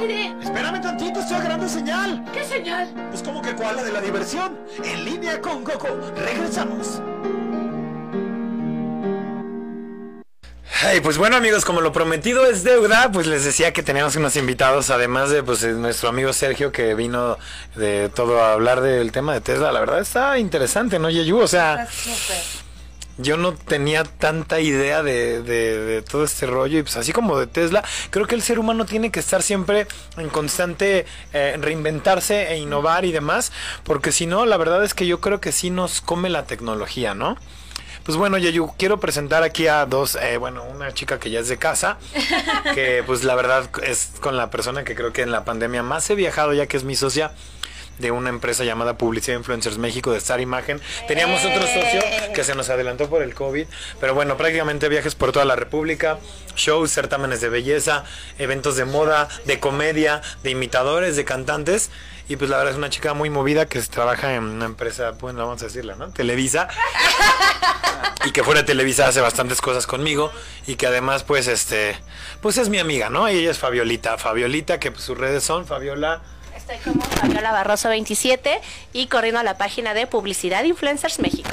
Aire! Espérame tantito, estoy agarrando señal. ¿Qué señal? Pues como que cuál, la de la diversión. En línea con Coco. Regresamos. Ay, pues bueno amigos, como lo prometido es deuda, pues les decía que teníamos unos invitados, además de pues eh, nuestro amigo Sergio que vino de todo a hablar del tema de Tesla. La verdad está interesante, ¿no, Yeyu? O sea, yo no tenía tanta idea de, de- de todo este rollo y pues así como de Tesla, creo que el ser humano tiene que estar siempre en constante eh, reinventarse e innovar y demás, porque si no, la verdad es que yo creo que sí nos come la tecnología, ¿no? Pues bueno, Yeyu, quiero presentar aquí a dos, eh, bueno, una chica que ya es de casa, que pues la verdad es con la persona que creo que en la pandemia más he viajado ya que es mi socia de una empresa llamada Publicidad Influencers México de Star Imagen. Teníamos otro socio que se nos adelantó por el COVID, pero bueno, prácticamente viajes por toda la República, shows, certámenes de belleza, eventos de moda, de comedia, de imitadores, de cantantes. Y pues la verdad es una chica muy movida que trabaja en una empresa, bueno, vamos a decirla, ¿no? Televisa y que fuera de Televisa hace bastantes cosas conmigo y que además pues este pues es mi amiga, ¿no? Y ella es Fabiolita, Fabiolita que pues, sus redes son Fabiola Estoy como Fabiola Barroso 27 y corriendo a la página de Publicidad Influencers México.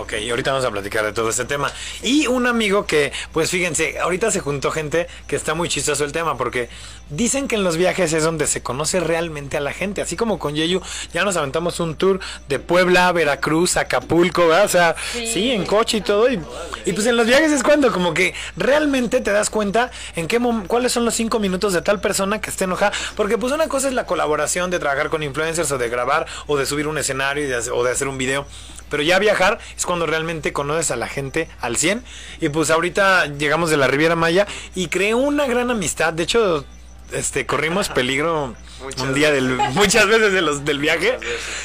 Ok, y ahorita vamos a platicar de todo este tema. Y un amigo que, pues fíjense, ahorita se juntó gente que está muy chistoso el tema, porque dicen que en los viajes es donde se conoce realmente a la gente. Así como con Yeyu, ya nos aventamos un tour de Puebla, Veracruz, Acapulco, ¿verdad? O sea, sí, en coche y todo. Y, y pues en los viajes es cuando como que realmente te das cuenta en qué cuáles son los cinco minutos de tal persona que esté enojada. Porque pues una cosa es la colaboración de trabajar con influencers o de grabar o de subir un escenario y de hacer- o de hacer un video. Pero ya viajar es cuando realmente conoces a la gente al 100. Y pues ahorita llegamos de la Riviera Maya y creé una gran amistad. De hecho, este, corrimos peligro un día del, muchas veces de los, del viaje.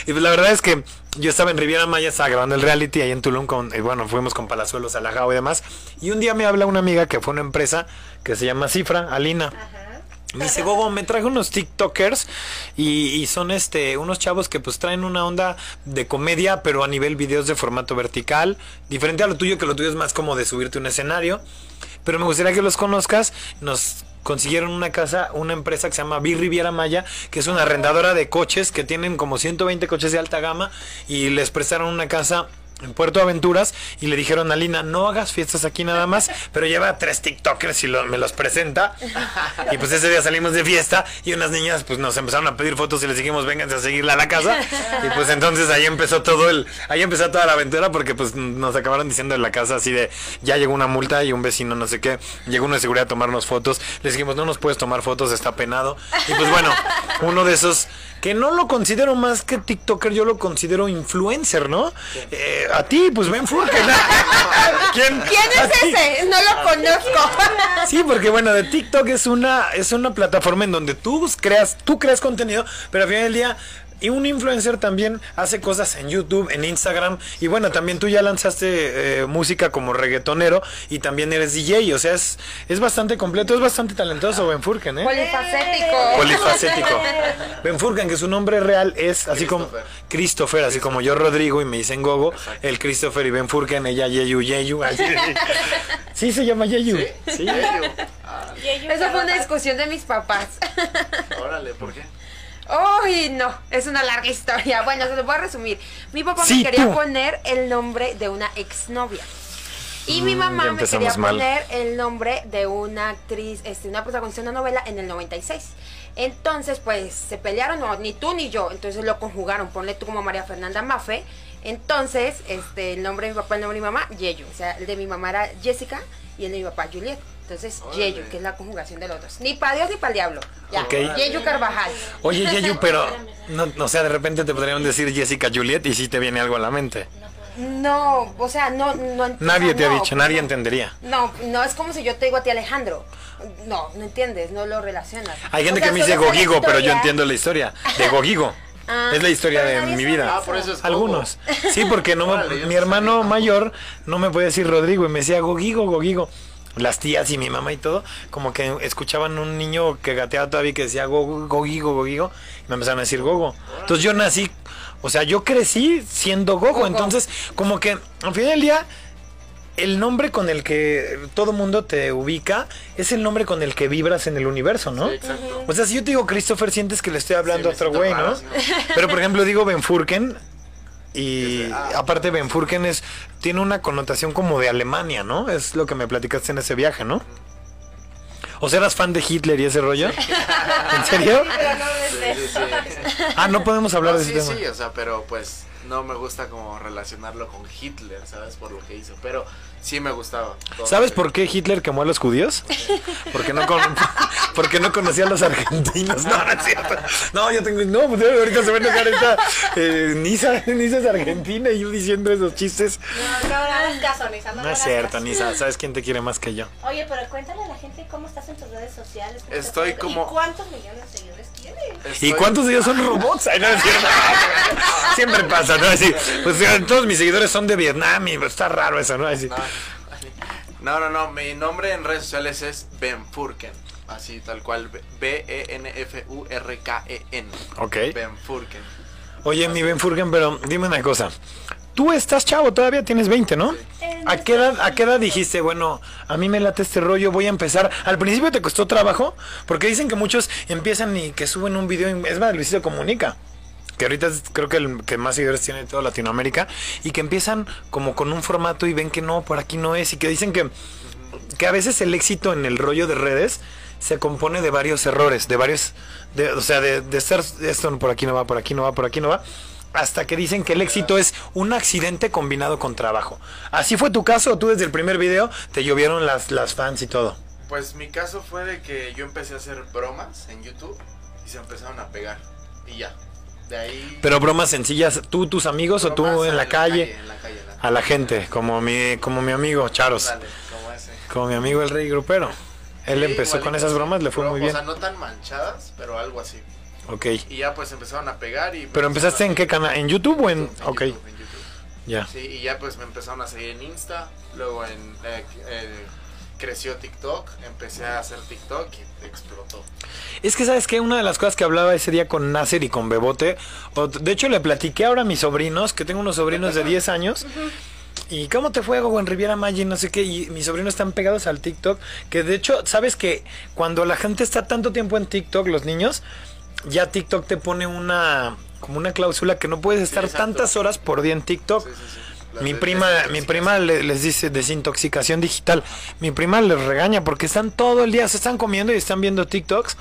Y pues la verdad es que yo estaba en Riviera Maya, estaba grabando el reality ahí en Tulum con, y bueno, fuimos con Palazuelos, Alajao y demás. Y un día me habla una amiga que fue una empresa que se llama Cifra, Alina. Me dice, Gogo, me traje unos TikTokers y, son este unos chavos que pues traen una onda de comedia, pero a nivel videos de formato vertical, diferente a lo tuyo, que lo tuyo es más como de subirte un escenario. Pero me gustaría que los conozcas. Nos consiguieron una casa, una empresa que se llama B Riviera Maya, que es una arrendadora de coches que tienen como 120 coches de alta gama y les prestaron una casa en Puerto Aventuras y le dijeron a Lina, no hagas fiestas aquí nada más, pero lleva tres TikTokers y lo- me los presenta. Y pues ese día salimos de fiesta y unas niñas pues nos empezaron a pedir fotos y les dijimos, vénganse a seguirla a la casa. Y pues entonces ahí empezó todo el, ahí empezó toda la aventura porque pues nos acabaron diciendo en la casa así de, ya llegó una multa y un vecino no sé qué, llegó uno de seguridad a tomarnos fotos. Les dijimos, no nos puedes tomar fotos, está penado. Y pues bueno, uno de esos que no lo considero más que TikToker, yo lo considero influencer, ¿no? Eh, a ti, pues Ben Furken. ¿Quién, ¿Quién es ese? No lo conozco. Sí, porque bueno, de TikTok es una es una plataforma en donde tú creas tú creas contenido, pero al final del día y un influencer también hace cosas en YouTube, en Instagram y bueno, también tú ya lanzaste eh, música como reggaetonero y también eres DJ, o sea, es, es bastante completo, es bastante talentoso Ben Furken, ¿eh? Polifacético. Polifacético. Ben Furken, que su nombre real es así como Christopher, así como yo Rodrigo y me dicen Gogo, el Christopher y Ben Furken, ella Yeyu Yeyu. así. Sí, se llama Yeyu. Sí. Eso fue una discusión de mis papás. Órale, ¿por qué? Uy, no, es una larga historia. Bueno, se lo voy a resumir. Mi papá Sí, me quería tú. poner el nombre de una exnovia. Y mi Mm, mamá me quería mal. poner el nombre de una actriz, este, una protagonista de una novela en el 96. Entonces, pues, se pelearon, no, ni tú ni yo. Entonces lo conjugaron. Ponle tú como María Fernanda Mafe. Entonces, este, el nombre de mi papá, el nombre de mi mamá, Yeyu. O sea, el de mi mamá era Jessica y el de mi papá, Juliet. Entonces, Yeyu, que es la conjugación de los dos. Ni para Dios ni para el diablo. Ya. Yeyu Carvajal. Oye, Yeyu, pero, no, o sea, de repente te podrían decir Jessica Juliet y si te viene algo a la mente. No, o sea, no, no Nadie te ha no, dicho, nadie entendería. No, no es como si yo te digo a ti Alejandro. No, no entiendes, no lo relacionas. Hay gente O sea, que me dice Gogigo, pero yo entiendo la historia de Gogigo. Ah, es la historia de mi vida. Ah, por eso es. Algunos. Sí, porque no yo mi no hermano mayor no me puede decir Rodrigo y me decía Gogigo, Gogigo. Las tías y mi mamá y todo, como que escuchaban un niño que gateaba todavía y que decía Gogo, Gogigo, Gogigo, y me empezaron a decir Gogo. Entonces yo nací, o sea, yo crecí siendo Gogo, entonces como que al final del día el nombre con el que todo mundo te ubica es el nombre con el que vibras en el universo, ¿no? exacto. O sea, si yo te digo Christopher, sientes que le estoy hablando Sí, a otro güey, ¿no? sí, Pero por ejemplo digo Ben Furken y ah. aparte Ben Furken es tiene una connotación como de Alemania, ¿no? Es lo que me platicaste en ese viaje, ¿no? O sea, eras fan de Hitler y ese rollo. ¿En serio? Sí, sí, sí. Ah, no podemos hablar No, de sí, ese tema. sí, o sea, pero pues no me gusta como relacionarlo con Hitler, ¿sabes? Por lo que hizo, pero sí me gustaba. ¿Sabes por qué Hitler quemó a los judíos? Porque no, con, porque no conocía a los argentinos. No, no es cierto. No, yo tengo. No, pues ahorita se va a enojar esta. Eh, Nisa, Nisa es argentina y yo diciendo esos chistes. No, no hagas caso, Nisa. No, No es cierto, caso. Nisa. ¿Sabes quién te quiere más que yo? Oye, pero cuéntale a la gente cómo estás en tus redes sociales. Estoy como- ¿Y cuántos millones de seguidores? Estoy- ¿Y cuántos de ellos son robots? Ay, no es cierto. Siempre pasa, ¿no? Así, pues todos mis seguidores son de Vietnam y está raro eso, ¿no? Así. No, no, no, mi nombre en redes sociales es Ben Furken. Así tal cual, E B-E-N-F-U-R-K-E-N. Ok. Ben Furken. Oye, mi Ben Furgen, pero dime una cosa. Tú estás chavo, todavía tienes 20, ¿no? ¿A qué, edad, ¿A qué edad dijiste, bueno, a mí me late este rollo, voy a empezar? ¿Al principio te costó trabajo? Porque dicen que muchos empiezan y que suben un video, y- es más, Luisito Comunica, que ahorita es, creo que el que más seguidores tiene de toda Latinoamérica, y que empiezan como con un formato y ven que no, por aquí no es, y que dicen que, que a veces el éxito en el rollo de redes se compone de varios errores, de varios, de, o sea, de, de estar, esto por aquí no va, por aquí no va, por aquí no va, hasta que dicen que el éxito es un accidente combinado con trabajo. ¿Así fue tu caso? ¿O tú desde el primer video te llovieron las, las fans y todo? Pues mi caso fue de que yo empecé a hacer bromas en YouTube y se empezaron a pegar. Y ya. De ahí. Pero bromas sencillas, tú, tus amigos o tú en la calle, en la calle, en la a la gente, como mi, como mi amigo Charos, Dale, como ese. como mi amigo el Rey Grupero. Él Sí, empezó con esas bromas, le fue muy bien. O sea, no tan manchadas, pero algo así. Ok. Y ya pues empezaron a pegar y... ¿Pero empezaste en qué canal? ¿En YouTube o en...? YouTube, en YouTube. Ya. Sí, y ya pues me empezaron a seguir en Insta, luego en... eh, eh, creció TikTok, empecé a hacer TikTok y explotó. Es que, ¿sabes qué? Una de las cosas que hablaba ese día con Nasser y con Bebote, o- de hecho le platiqué ahora a mis sobrinos, que tengo unos sobrinos de 10 años, y ¿cómo te fue, Gogo, en Riviera Maya y no sé qué? Y mis sobrinos están pegados al TikTok, que de hecho, ¿sabes que Cuando la gente está tanto tiempo en TikTok, los niños, ya TikTok te pone una como una cláusula que no puedes estar tantas horas por día en TikTok. Mi prima, mi prima le- les dice desintoxicación digital. Mi prima les regaña porque están todo el día, se están comiendo y están viendo TikToks.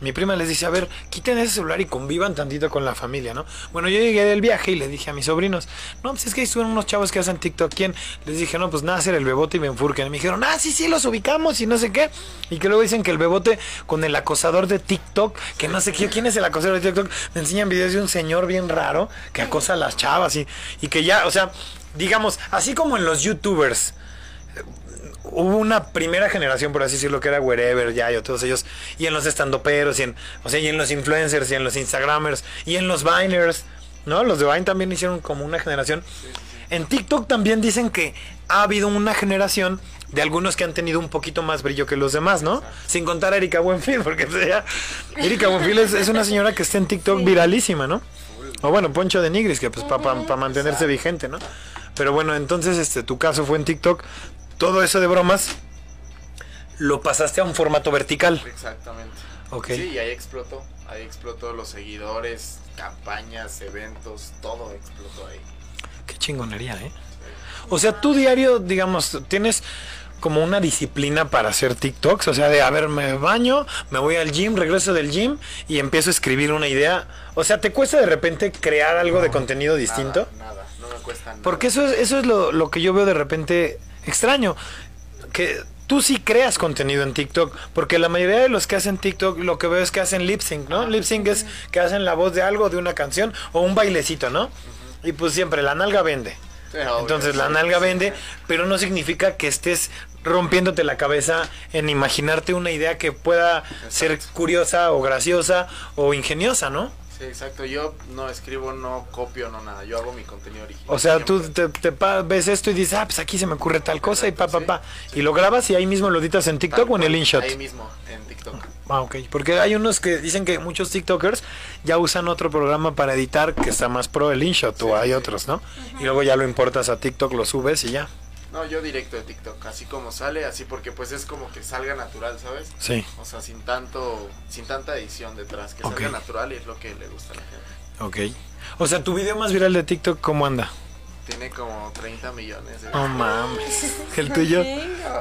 Mi prima les dice, a ver, quiten ese celular y convivan tantito con la familia, ¿no? Bueno, yo llegué del viaje y le dije a mis sobrinos, no, pues es que estuvieron unos chavos que hacen TikTok. ¿Quién? Les dije, no, pues Nasser, el Bebote y Benfurken. Y me dijeron, ah, sí, sí, los ubicamos y no sé qué. Y que luego dicen que el Bebote con el acosador de TikTok, que no sé qué, quién es el acosador de TikTok, me enseñan videos de un señor bien raro que acosa a las chavas y, y que ya, o sea, digamos, así como en los YouTubers hubo una primera generación, por así decirlo, que era Wherever, ya y todos ellos, y en los estandoperos, y en, o sea, y en los influencers, y en los Instagramers, y en los Viners, ¿no? Los de Vine también hicieron como una generación. En TikTok también dicen que ha habido una generación de algunos que han tenido un poquito más brillo que los demás, ¿no? Sin contar a Erika Buenfil, porque sea, Erika Buenfil es, es una señora que está en TikTok viralísima, ¿no? O bueno, Poncho de Nigris, que pues para mantenerse vigente, ¿no? Pero bueno, entonces este tu caso fue en TikTok. Todo eso de bromas lo pasaste a un formato vertical. Exactamente. Ok. Sí, y ahí explotó. Ahí explotó los seguidores, campañas, eventos, todo explotó ahí. Qué chingonería, ¿eh? O sea, tu diario, digamos, tienes como una disciplina para hacer TikToks, o sea, de, a ver, me baño, me voy al gym, regreso del gym y empiezo a escribir una idea. O sea, ¿te cuesta de repente crear algo de contenido distinto? Nada, no me cuesta nada. Porque eso es, eso es lo, lo que yo veo de repente extraño. Que tú sí creas contenido en TikTok. Porque la mayoría de los que hacen TikTok lo que veo es que hacen lip sync, ¿no? Lip sync es que hacen la voz de algo, de una canción o un bailecito, ¿no? Y pues siempre la nalga vende. Entonces la nalga vende, pero no significa que estés rompiéndote la cabeza en imaginarte una idea que pueda ser curiosa o graciosa o ingeniosa, ¿no? Sí, exacto. Yo no escribo, no copio, no nada. Yo hago mi contenido original. O sea, tú te, te pa- ves esto y dices, ah, pues aquí se me ocurre tal cosa y pa, pa, pa. Y lo grabas y ahí mismo lo editas en TikTok o en el InShot. Ahí mismo, en TikTok. Ah, ok. Porque hay unos que dicen que muchos TikTokers ya usan otro programa para editar que está más pro el InShot o hay otros, ¿no? Y luego ya lo importas a TikTok, lo subes y ya. No, yo directo de TikTok, así como sale, así porque pues es como que salga natural, ¿sabes? Sí. O sea, sin tanto, sin tanta edición detrás, que salga natural y es lo que le gusta a la gente. Ok. O sea, tu video más viral de TikTok, ¿cómo anda? Tiene como 30 millones de No mames. ¿El tuyo?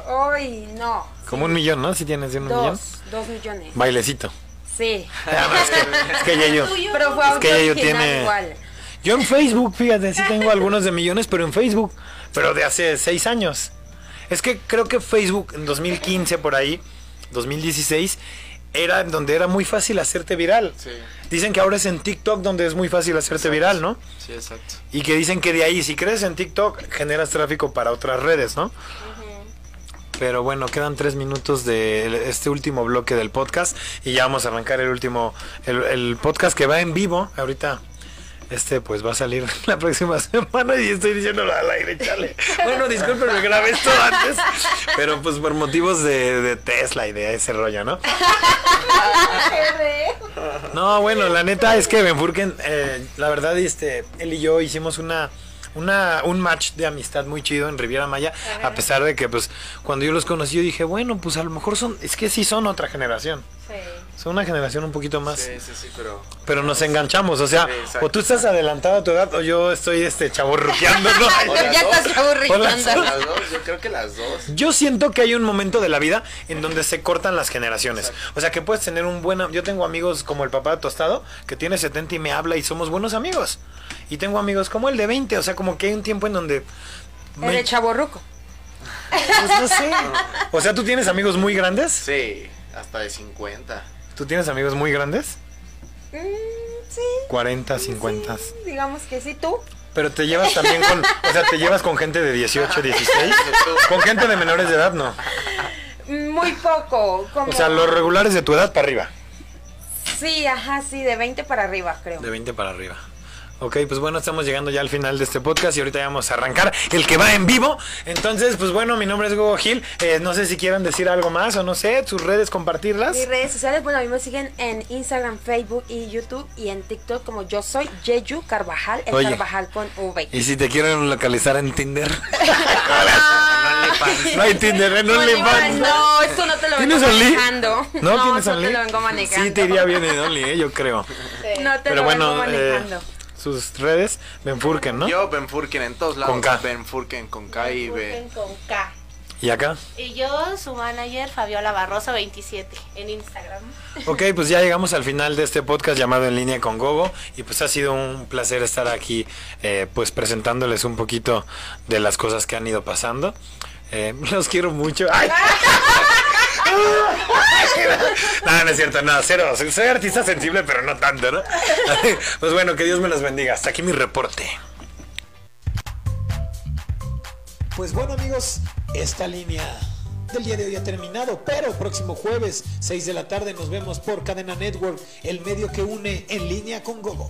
Hoy no. Como un millón, ¿no? Si tienes de un millón. Dos, dos millones. Bailecito. Sí. es que, es que ya yo. Pero fue Es que ya yo tiene. igual. Yo en Facebook, fíjate, sí tengo algunos de millones, pero en Facebook. Pero de hace seis años. Es que creo que Facebook en 2015 por ahí, 2016, era donde era muy fácil hacerte viral. Sí. Dicen que ahora es en TikTok donde es muy fácil hacerte viral, ¿no? Sí, exacto. Y que dicen que de ahí, si crees en TikTok, generas tráfico para otras redes, ¿no? Pero bueno, quedan tres minutos de este último bloque del podcast y ya vamos a arrancar el último, el, el podcast que va en vivo. Ahorita, este pues va a salir la próxima semana y estoy diciéndolo al aire, chale. Bueno, disculpen, me grabé esto antes, pero pues por motivos de, de Tesla y de ese rollo, ¿no? No, bueno, la neta es que Benfurken, eh, la verdad, este, él y yo hicimos una, una, un match de amistad muy chido en Riviera Maya, a pesar de que, pues, cuando yo los conocí, yo dije, bueno, pues a lo mejor son, es que sí son otra generación. Son una generación un poquito más. Sí, sí, sí, pero... Pero nos enganchamos, o sea, Sí, o tú estás adelantado a tu edad o yo estoy este chaborruqueando, ¿no? O las Ya dos. estás chaburricando. O las dos, yo creo que las dos. Yo siento que hay un momento de la vida en donde se cortan las generaciones. O sea, que puedes tener un buen... Yo tengo amigos como el papá de Tostado, que tiene 70 y me habla y somos buenos amigos. Y tengo amigos como el de 20, o sea, como que hay un tiempo en donde... me- Eres chaborruco. pues no sé. O sea, ¿tú tienes amigos muy grandes? Sí, hasta de 50. ¿Tú tienes amigos muy grandes? Mm, Sí. 40, 50. Digamos que sí, tú. Pero te llevas también con, o sea, te llevas con gente de 18, 16. Con gente de menores de edad, no. Muy poco. Como... O sea, los regulares de tu edad para arriba. Sí, ajá, sí, de 20 para arriba, creo. De 20 para arriba. Ok, pues bueno, estamos llegando ya al final de este podcast y ahorita ya vamos a arrancar el que va en vivo. Entonces, pues bueno, mi nombre es Gogo Gil. Eh, no sé si quieran decir algo más o no sé, sus redes compartirlas. Mis redes sociales, bueno, a mí me siguen en Instagram, Facebook y YouTube y en TikTok como yo soy Yeyu Carvajal, el Oye. Carvajal con V. Y si te quieren localizar en Tinder. no hay Tinder, en OnlyFans. No, esto no te lo vengo ¿Tienes manejando. ¿No, tienes eso Only? te lo vengo manejando. Sí, te iría bien en Only, eh, yo creo. No te Pero lo bueno, vengo eh, manejando. Sus redes, Benfurken, ¿no? Yo, Ben Furken en todos lados. Con K. Ben Furken con K y B. Con K. ¿Y acá? Y yo, su manager, Fabiola Barroso 27, en Instagram. Ok, pues ya llegamos al final de este podcast llamado En línea con Gogo y pues ha sido un placer estar aquí eh, pues presentándoles un poquito de las cosas que han ido pasando. Eh, los quiero mucho. ¡Ay! No, no es cierto, no, cero. Soy, artista sensible, pero no tanto, ¿no? Pues bueno, que Dios me los bendiga. Hasta aquí mi reporte. Pues bueno amigos, esta línea del día de hoy ha terminado, pero próximo jueves, 6 de la tarde, nos vemos por Cadena Network, el medio que une en línea con Gogo.